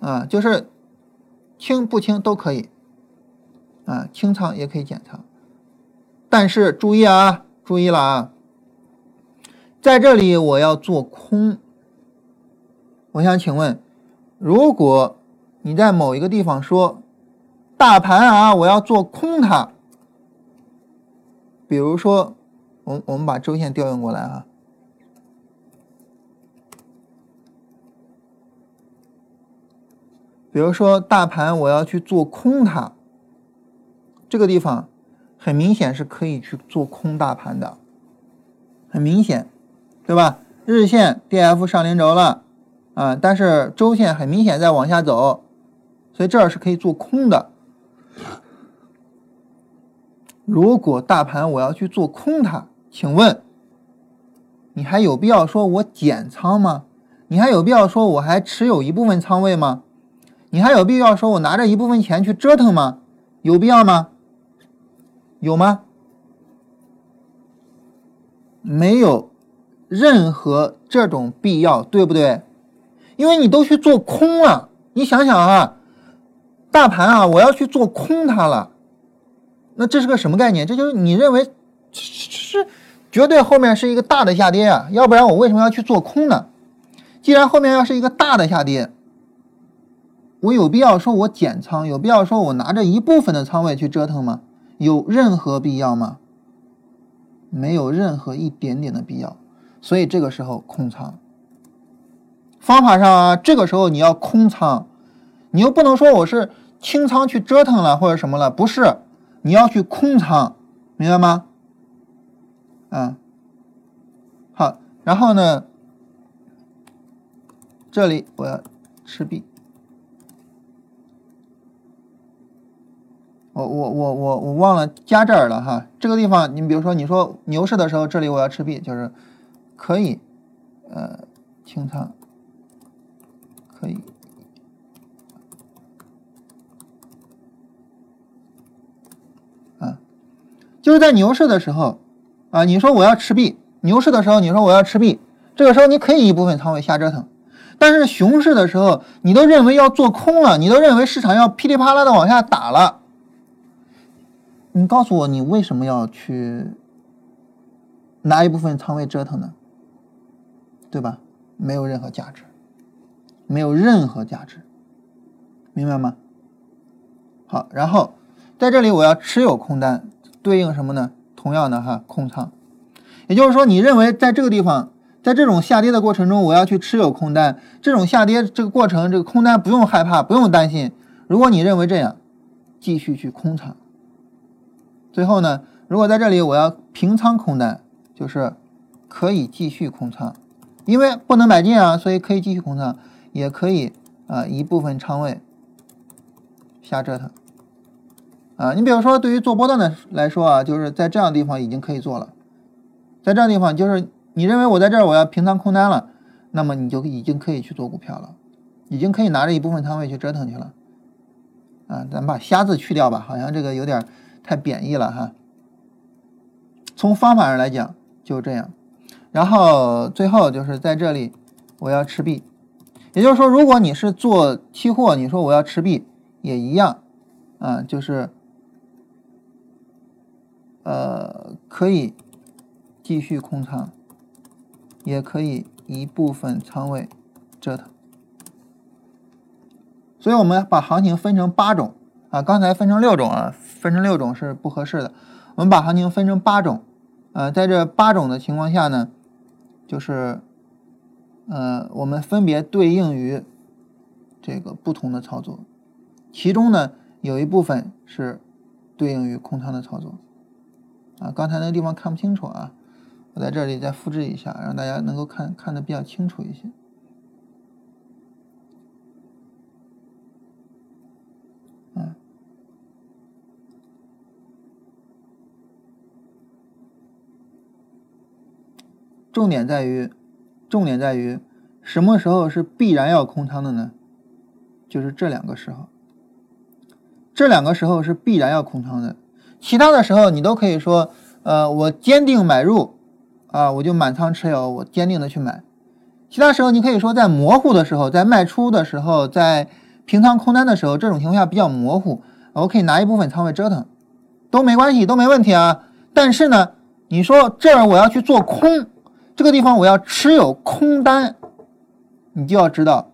啊，就是清不清都可以，啊，清仓也可以减仓，但是注意啊，注意了啊，在这里我要做空。我想请问，如果你在某一个地方说大盘啊，我要做空它，比如说，我我们把周线调用过来啊，比如说大盘我要去做空它，这个地方很明显是可以去做空大盘的，很明显，对吧？日线 D F 上零轴了。啊，但是周线很明显在往下走，所以这儿是可以做空的。如果大盘我要去做空它，请问你还有必要说我减仓吗？你还有必要说我还持有一部分仓位吗？你还有必要说我拿着一部分钱去折腾吗？有必要吗？有吗？没有任何这种必要，对不对？因为你都去做空了，你想想啊，大盘啊，我要去做空它了，那这是个什么概念？这就是你认为是绝对后面是一个大的下跌啊，要不然我为什么要去做空呢？既然后面要是一个大的下跌，我有必要说我减仓，有必要说我拿着一部分的仓位去折腾吗？有任何必要吗？没有任何一点点的必要，所以这个时候空仓。方法上啊，这个时候你要空仓，你又不能说我是清仓去折腾了或者什么了，不是，你要去空仓，明白吗？啊，好，然后呢，这里我要持币。我我我我我忘了加这儿了哈，这个地方你比如说你说牛市的时候，这里我要持币，就是可以呃清仓，可以啊，就是在牛市的时候啊，你说我要持币，牛市的时候你说我要持币，这个时候你可以一部分仓位瞎折腾，但是熊市的时候你都认为要做空了，你都认为市场要噼里啪啦的往下打了。你告诉我，你为什么要去拿一部分仓位折腾呢？对吧？没有任何价值，没有任何价值，明白吗？好，然后在这里我要持有空单，对应什么呢？同样的哈，空仓。也就是说，你认为在这个地方，在这种下跌的过程中，我要去持有空单，这种下跌这个过程，这个空单不用害怕，不用担心。如果你认为这样，继续去空仓。最后呢，如果在这里我要平仓空单，就是可以继续空仓，因为不能买进啊，所以可以继续空仓，也可以啊一部分仓位瞎折腾啊。你比如说，对于做波段的来说啊，就是在这样的地方已经可以做了，在这样地方就是你认为我在这儿我要平仓空单了，那么你就已经可以去做股票了，已经可以拿着一部分仓位去折腾去了啊。咱把“瞎”字去掉吧，好像这个有点。太贬义了哈。从方法上来讲就这样，然后最后就是在这里我要持币，也就是说，如果你是做期货，你说我要持币也一样啊，就是呃可以继续空仓，也可以一部分仓位折腾。所以我们把行情分成八种。啊，刚才分成六种啊，分成六种是不合适的。我们把行情分成八种，呃，在这八种的情况下呢，就是，呃，我们分别对应于这个不同的操作，其中呢有一部分是对应于空仓的操作。啊，刚才那个地方看不清楚啊，我在这里再复制一下，让大家能够看看的比较清楚一些。重点在于，重点在于，什么时候是必然要空仓的呢？就是这两个时候，这两个时候是必然要空仓的。其他的时候你都可以说，呃，我坚定买入，啊，我就满仓持有，我坚定的去买。其他时候你可以说，在模糊的时候，在卖出的时候，在平仓空单的时候，这种情况下比较模糊，我可以拿一部分仓位折腾，都没关系，都没问题啊。但是呢，你说这儿我要去做空。这个地方我要持有空单，你就要知道，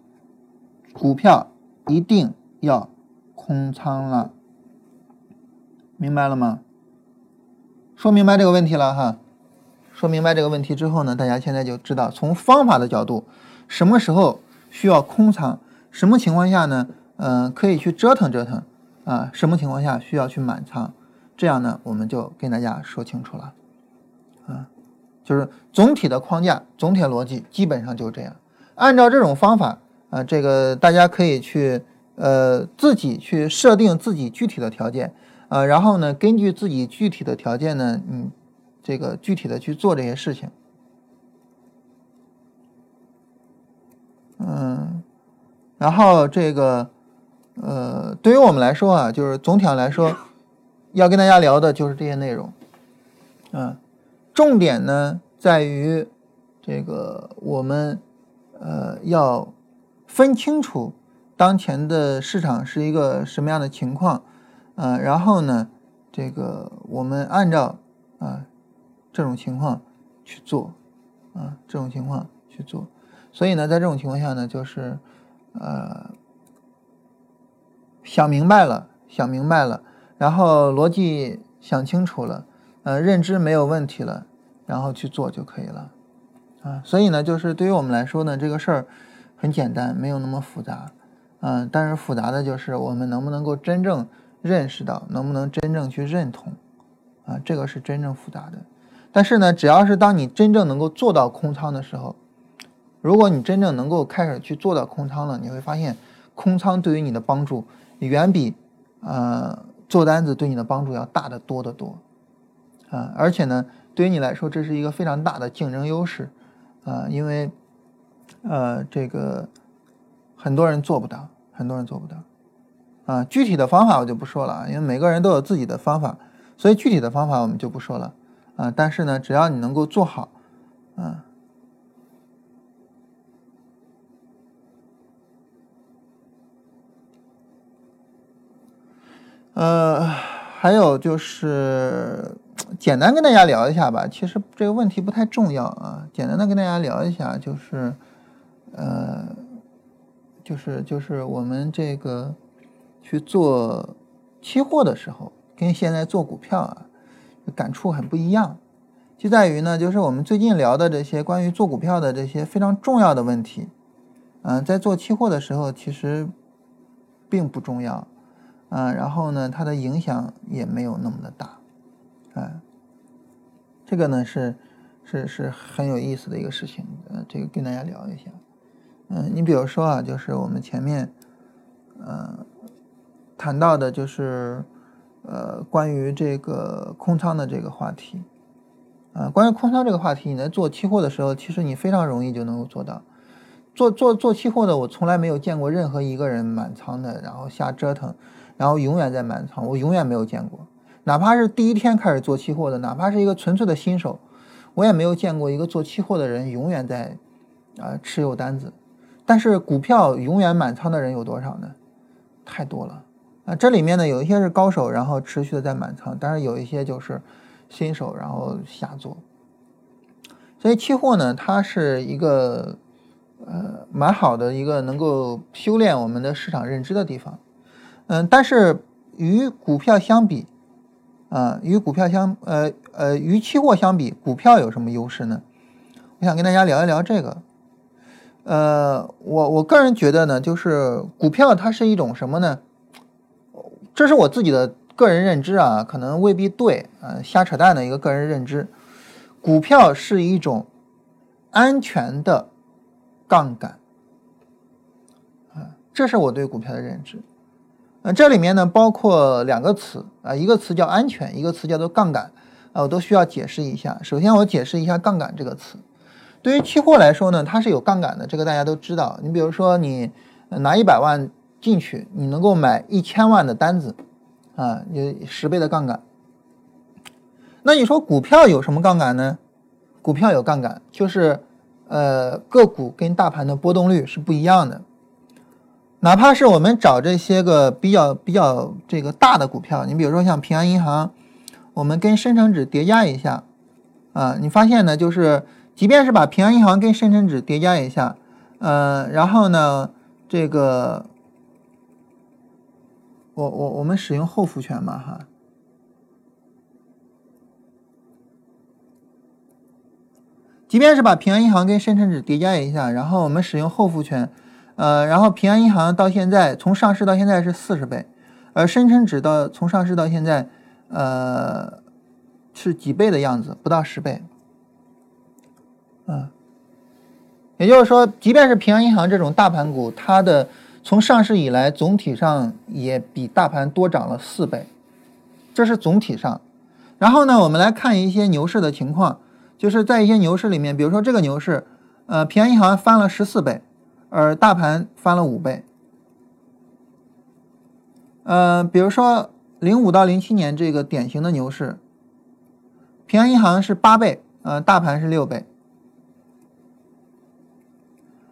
股票一定要空仓了，明白了吗？说明白这个问题了哈。说明白这个问题之后呢，大家现在就知道从方法的角度，什么时候需要空仓，什么情况下呢？嗯，可以去折腾折腾啊，什么情况下需要去满仓？这样呢，我们就跟大家说清楚了，就是总体的框架、总体逻辑基本上就是这样。按照这种方法啊，这个大家可以去呃自己去设定自己具体的条件啊，然后呢，根据自己具体的条件呢，嗯，这个具体的去做这些事情。嗯，然后这个呃，对于我们来说啊，就是总体上来说，要跟大家聊的就是这些内容，嗯。重点呢，在于这个我们呃要分清楚当前的市场是一个什么样的情况，呃，然后呢，这个我们按照啊这种情况去做，啊这种情况去做。所以呢，在这种情况下呢，就是呃想明白了，想明白了，然后逻辑想清楚了，呃，认知没有问题了，然后去做就可以了。啊，所以呢，就是对于我们来说呢，这个事儿很简单，没有那么复杂，嗯，但是复杂的就是我们能不能够真正认识到，能不能真正去认同，啊，这个是真正复杂的。但是呢，只要是当你真正能够做到空仓的时候，如果你真正能够开始去做到空仓了，你会发现空仓对于你的帮助远比呃做单子对你的帮助要大得多得多，啊，而且呢，对于你来说，这是一个非常大的竞争优势。啊，因为，呃，这个很多人做不到，很多人做不到，啊，具体的方法我就不说了，因为每个人都有自己的方法，所以具体的方法我们就不说了，啊，但是呢，只要你能够做好，啊，呃，还有就是。简单跟大家聊一下吧，其实这个问题不太重要啊。简单的跟大家聊一下，就是，呃，就是就是我们这个去做期货的时候，跟现在做股票啊，感触很不一样。就在于呢，就是我们最近聊的这些关于做股票的这些非常重要的问题，嗯，在做期货的时候其实并不重要，啊，然后呢，它的影响也没有那么的大。啊，这个呢是是是很有意思的一个事情，呃，这个跟大家聊一下。嗯，你比如说啊，就是我们前面呃谈到的，就是呃关于这个空仓的这个话题。啊，关于空仓这个话题，你在做期货的时候，其实你非常容易就能够做到。做做做期货的，我从来没有见过任何一个人满仓的，然后瞎折腾，然后永远在满仓，我永远没有见过。哪怕是第一天开始做期货的，哪怕是一个纯粹的新手，我也没有见过一个做期货的人永远在啊持有单子。但是股票永远满仓的人有多少呢？太多了啊！这里面呢有一些是高手，然后持续的在满仓，但是有一些就是新手，然后瞎做。所以期货呢，它是一个呃蛮好的一个能够修炼我们的市场认知的地方。嗯，但是与股票相比，啊，与股票相呃呃与期货相比，股票有什么优势呢？我想跟大家聊一聊这个。呃，我我个人觉得呢，就是股票它是一种什么呢？这是我自己的个人认知啊，可能未必对啊，瞎扯淡的一个个人认知。股票是一种安全的杠杆啊，这是我对股票的认知。那这里面呢，包括两个词啊，一个词叫安全，一个词叫做杠杆啊，我都需要解释一下。首先，我解释一下杠杆这个词。对于期货来说呢，它是有杠杆的，这个大家都知道。你比如说，你拿一百万进去，你能够买一千万的单子啊，有十倍的杠杆。那你说股票有什么杠杆呢？股票有杠杆，就是呃，个股跟大盘的波动率是不一样的。哪怕是我们找这些个比较比较这个大的股票，你比如说像平安银行，我们跟深成指叠加一下，啊，你发现呢，就是即便是把平安银行跟深成指叠加一下，呃，然后呢，这个我我我们使用后复权嘛，哈，即便是把平安银行跟深成指叠加一下，然后我们使用后复权。呃，然后平安银行到现在从上市到现在是四十倍，而深成指到从上市到现在，呃，是几倍的样子，不到十倍。嗯，也就是说，即便是平安银行这种大盘股，它的从上市以来总体上也比大盘多涨了四倍，这是总体上。然后呢，我们来看一些牛市的情况，就是在一些牛市里面，比如说这个牛市，呃，平安银行翻了十四倍。而大盘翻了五倍，呃，比如说零五到零七年这个典型的牛市，平安银行是八倍，呃，大盘是六倍，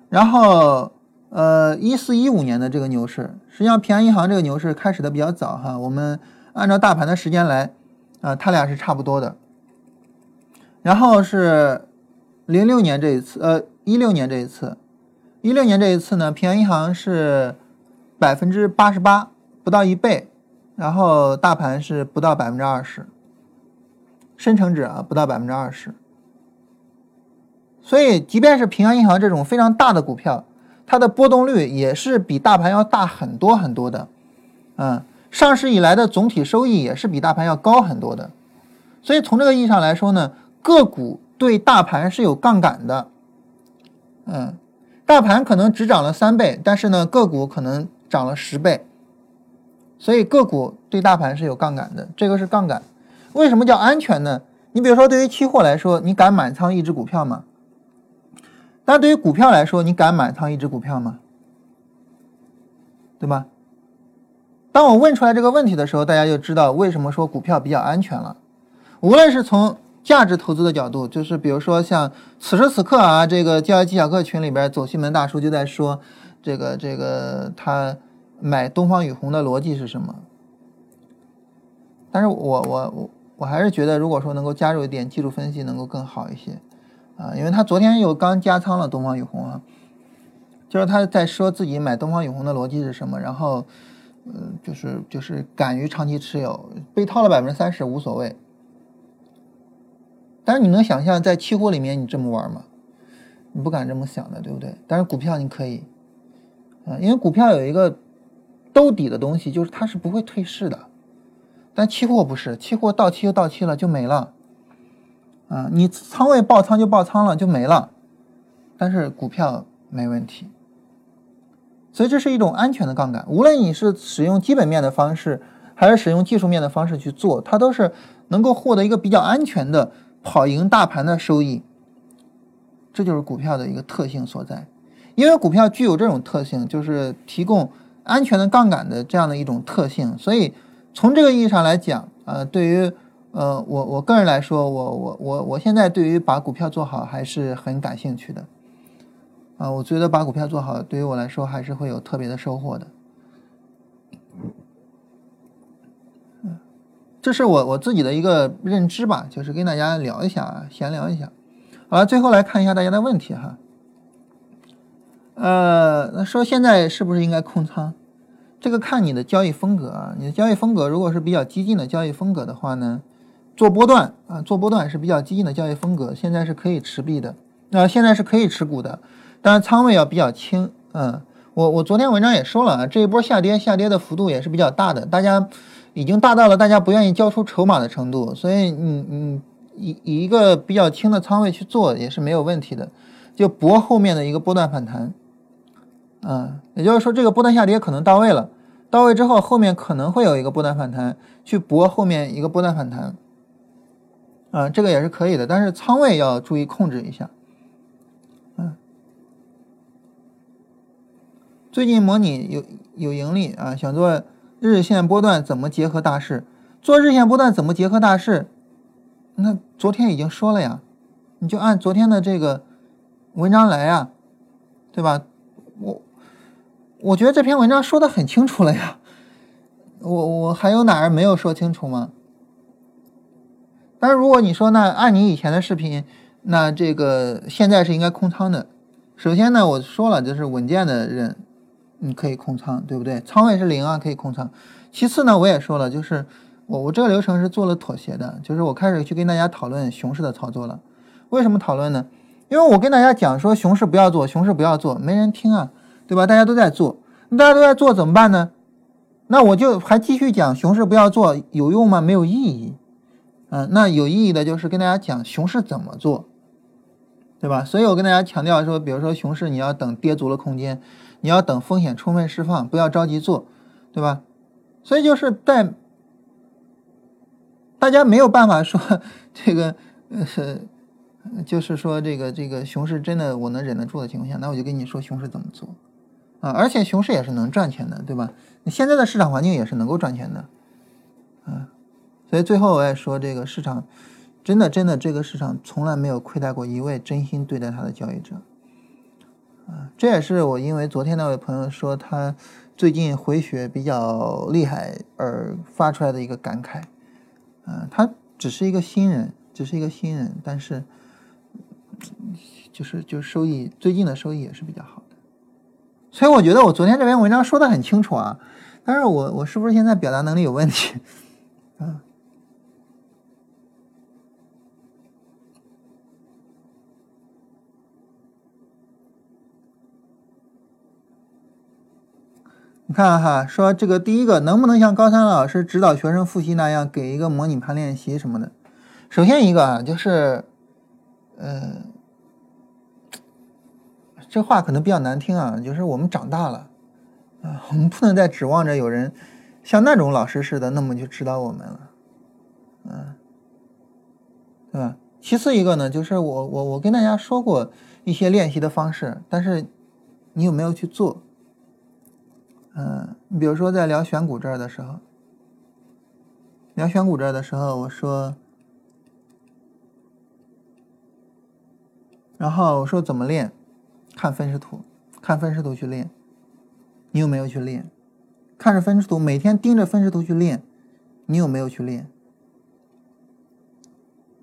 然后呃一四一五年的这个牛市，实际上平安银行这个牛市开始的比较早哈，我们按照大盘的时间来啊，它俩是差不多的。然后是零六年这一次，呃一六年这一次，一六年这一次呢，平安银行是百分之八十八，不到一倍，然后大盘是不到百分之二十，深成指啊不到百分之二十。所以，即便是平安银行这种非常大的股票，它的波动率也是比大盘要大很多很多的，嗯，上市以来的总体收益也是比大盘要高很多的。所以从这个意义上来说呢，个股对大盘是有杠杆的，嗯，大盘可能只涨了三倍，但是呢，个股可能涨了十倍，所以个股对大盘是有杠杆的，这个是杠杆。为什么叫安全呢？你比如说，对于期货来说，你敢满仓一只股票吗？但对于股票来说，你敢满仓一只股票吗？对吧？当我问出来这个问题的时候，大家就知道为什么说股票比较安全了。无论是从价值投资的角度，就是比如说像此时此刻啊，这个交易技巧课群里边走西门大叔就在说，这个这个他买东方雨虹的逻辑是什么？但是我我我我还是觉得，如果说能够加入一点技术分析，能够更好一些。啊，因为他昨天又刚加仓了东方雨虹啊，就是他在说自己买东方雨虹的逻辑是什么，然后，嗯，就是就是敢于长期持有，被套了百分之三十无所谓。但是你能想象在期货里面你这么玩吗？你不敢这么想的，对不对？但是股票你可以，啊，因为股票有一个兜底的东西，就是它是不会退市的，但期货不是，期货到期就到期了，就没了。啊，你仓位爆仓就爆仓了，就没了，但是股票没问题，所以这是一种安全的杠杆。无论你是使用基本面的方式，还是使用技术面的方式去做，它都是能够获得一个比较安全的跑赢大盘的收益。这就是股票的一个特性所在，因为股票具有这种特性，就是提供安全的杠杆的这样的一种特性，所以从这个意义上来讲，呃，对于。呃，我我个人来说，我我我我现在对于把股票做好还是很感兴趣的，啊，我觉得把股票做好对于我来说还是会有特别的收获的。这是我我自己的一个认知吧，就是跟大家聊一下，闲聊一下。好了，最后来看一下大家的问题哈。呃，那说现在是不是应该空仓？这个看你的交易风格啊，你的交易风格如果是比较激进的交易风格的话呢？做波段啊，做波段是比较激进的交易风格，现在是可以持币的，那现在是可以持股的，但是仓位要比较轻。嗯，我我昨天文章也说了啊，这一波下跌下跌的幅度也是比较大的，大家已经大到了大家不愿意交出筹码的程度，所以你你以以一个比较轻的仓位去做也是没有问题的，就搏后面的一个波段反弹。嗯，也就是说这个波段下跌可能到位了，到位之后后面可能会有一个波段反弹，去搏后面一个波段反弹。啊，这个也是可以的，但是仓位要注意控制一下。嗯，最近模拟有有盈利啊，想做日线波段怎么结合大势？做日线波段怎么结合大势？那昨天已经说了呀，你就按昨天的这个文章来呀，对吧？我我觉得这篇文章说的很清楚了呀，我我还有哪儿没有说清楚吗？但是如果你说那按你以前的视频，那这个现在是应该空仓的。首先呢，我说了，就是稳健的人你可以空仓，对不对？仓位是零啊，可以空仓。其次呢，我也说了，就是我我这个流程是做了妥协的，就是我开始去跟大家讨论熊市的操作了。为什么讨论呢？因为我跟大家讲说熊市不要做，熊市不要做，没人听啊，对吧？大家都在做，大家都在做怎么办呢？那我就还继续讲熊市不要做，有用吗？没有意义。嗯，那有意义的就是跟大家讲熊市怎么做，对吧？所以我跟大家强调说，比如说熊市你要等跌足了空间，你要等风险充分释放，不要着急做，对吧？所以就是在大家没有办法说 这个呃，就是说这个这个熊市真的我能忍得住的情况下，那我就跟你说熊市怎么做啊，而且熊市也是能赚钱的，对吧？现在的市场环境也是能够赚钱的，嗯。所以最后我也说，这个市场真的真的，这个市场从来没有亏待过一位真心对待它的交易者。这也是我因为昨天那位朋友说他最近回血比较厉害而发出来的一个感慨。嗯，他只是一个新人，只是一个新人，但是就是就收益最近的收益也是比较好的。所以我觉得我昨天这篇文章说的很清楚啊，但是我我是不是现在表达能力有问题？啊？你看哈，说这个第一个能不能像高三老师指导学生复习那样，给一个模拟盘练习什么的？首先一个啊，就是，呃，这话可能比较难听啊，就是我们长大了啊，我们不能再指望着有人像那种老师似的那么去指导我们了，嗯，对吧？其次一个呢，就是我我我跟大家说过一些练习的方式，但是你有没有去做？嗯，你比如说在聊选股这儿的时候，聊选股这儿的时候，我说，然后我说怎么练，看分时图，看分时图去练，你有没有去练？看着分时图，每天盯着分时图去练，你有没有去练？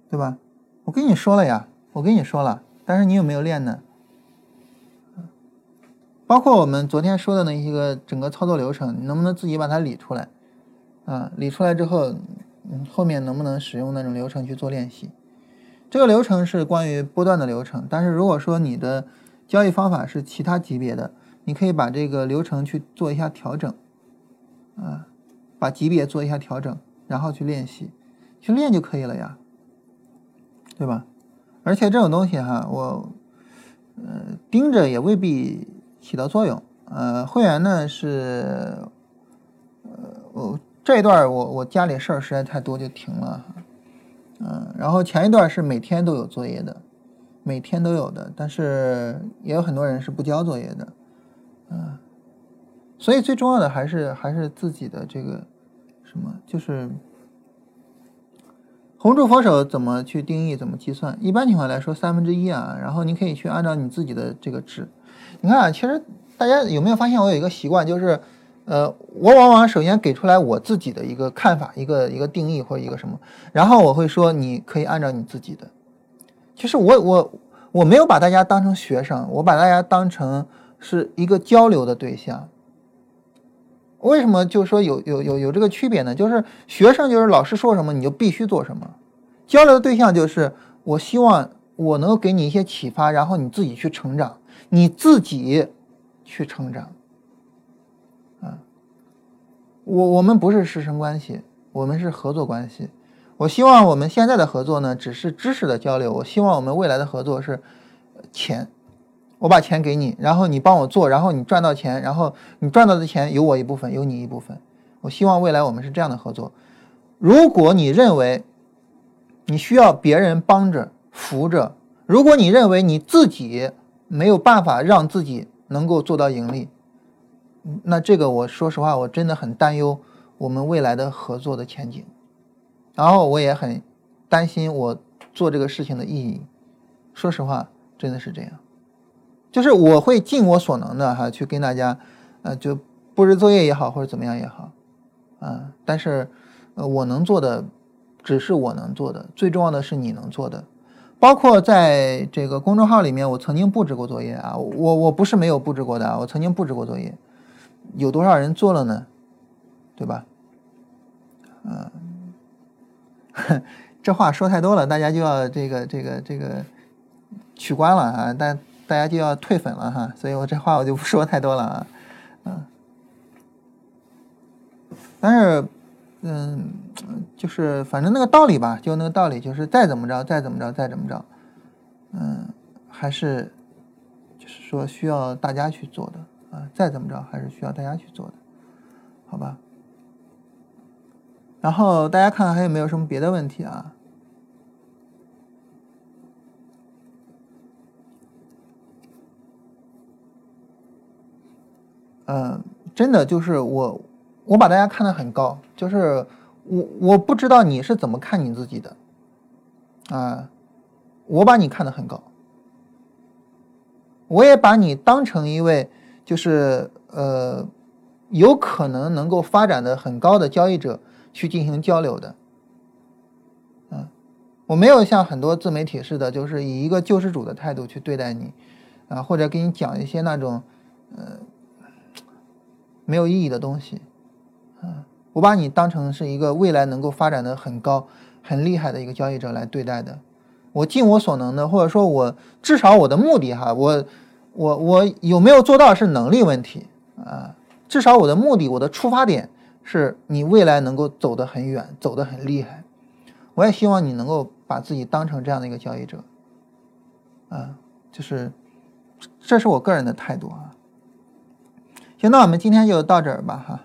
对吧？我跟你说了呀，我跟你说了，但是你有没有练呢？包括我们昨天说的那些个整个操作流程，你能不能自己把它理出来？啊，理出来之后，嗯，后面能不能使用那种流程去做练习？这个流程是关于波段的流程，但是如果说你的交易方法是其他级别的，你可以把这个流程去做一下调整，啊，把级别做一下调整，然后去练习，去练就可以了呀，对吧？而且这种东西哈，我，呃，盯着也未必。起到作用，呃，会员呢是，呃，我这一段我我家里事儿实在太多就停了，嗯，然后前一段是每天都有作业的，每天都有的，但是也有很多人是不交作业的，嗯，所以最重要的还是还是自己的这个什么，就是红柱佛手怎么去定义，怎么计算？一般情况来说三分之一啊，然后你可以去按照你自己的这个值。你看啊，其实大家有没有发现我有一个习惯，就是，呃，我往往首先给出来我自己的一个看法，一个一个定义或一个什么，然后我会说你可以按照你自己的。其实我我我没有把大家当成学生，我把大家当成是一个交流的对象。为什么就说有有有有这个区别呢？就是学生就是老师说什么你就必须做什么，交流的对象就是我希望我能给你一些启发，然后你自己去成长。你自己去成长，啊，我我们不是师生关系，我们是合作关系。我希望我们现在的合作呢，只是知识的交流。我希望我们未来的合作是钱，我把钱给你，然后你帮我做，然后你赚到钱，然后你赚到的钱有我一部分，有你一部分。我希望未来我们是这样的合作。如果你认为你需要别人帮着扶着，如果你认为你自己，没有办法让自己能够做到盈利，那这个我说实话，我真的很担忧我们未来的合作的前景，然后我也很担心我做这个事情的意义。说实话，真的是这样，就是我会尽我所能的哈，去跟大家，呃，就布置作业也好，或者怎么样也好，啊，但是，呃，我能做的只是我能做的，最重要的是你能做的。包括在这个公众号里面，我曾经布置过作业啊，我我不是没有布置过的，我曾经布置过作业，有多少人做了呢？对吧？嗯，这话说太多了，大家就要这个这个这个取关了啊，大大家就要退粉了哈，所以我这话我就不说太多了啊，嗯，但是。嗯，就是反正那个道理吧，就那个道理，就是再怎么着，再怎么着，再怎么着，嗯，还是就是说需要大家去做的啊，再怎么着还是需要大家去做的，好吧？然后大家看看还有没有什么别的问题啊？嗯，真的就是我。我把大家看得很高，就是我我不知道你是怎么看你自己的，啊，我把你看得很高，我也把你当成一位就是呃有可能能够发展的很高的交易者去进行交流的。嗯，我没有像很多自媒体似的，就是以一个救世主的态度去对待你，啊，或者给你讲一些那种呃没有意义的东西。我把你当成是一个未来能够发展的很高、很厉害的一个交易者来对待的。我尽我所能的，或者说我至少我的目的哈，我我我有没有做到是能力问题啊？至少我的目的，我的出发点是你未来能够走得很远，走得很厉害。我也希望你能够把自己当成这样的一个交易者，啊，就是这是我个人的态度啊。行，那我们今天就到这儿吧，哈。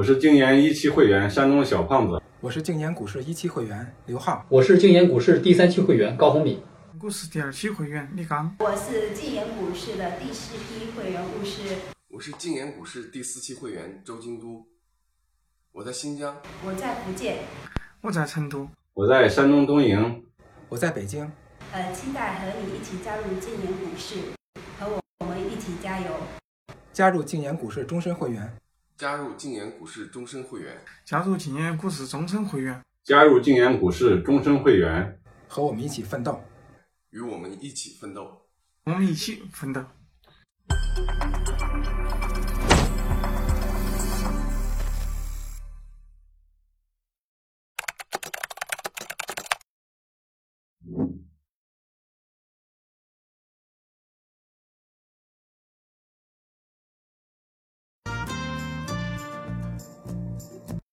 我是静言一期会员山东小胖子，我是静言股市一期会员刘浩，我是静言股市第三期会员高红敏，股市第二期会员李刚，我是静言股市的第四批会员巫师，我是静言股市第四期会员周京都，我在新疆，我在福建，我在成都，我在山东东营，我在北京，呃，期待和你一起加入静言股市，和我我们一起加油，加入静言股市终身会员。加入静言股市终身会员，加入静言股市终身会员，加入静言股市终身会员，和我们一起奋斗，与我们一起奋斗，我们一起奋斗。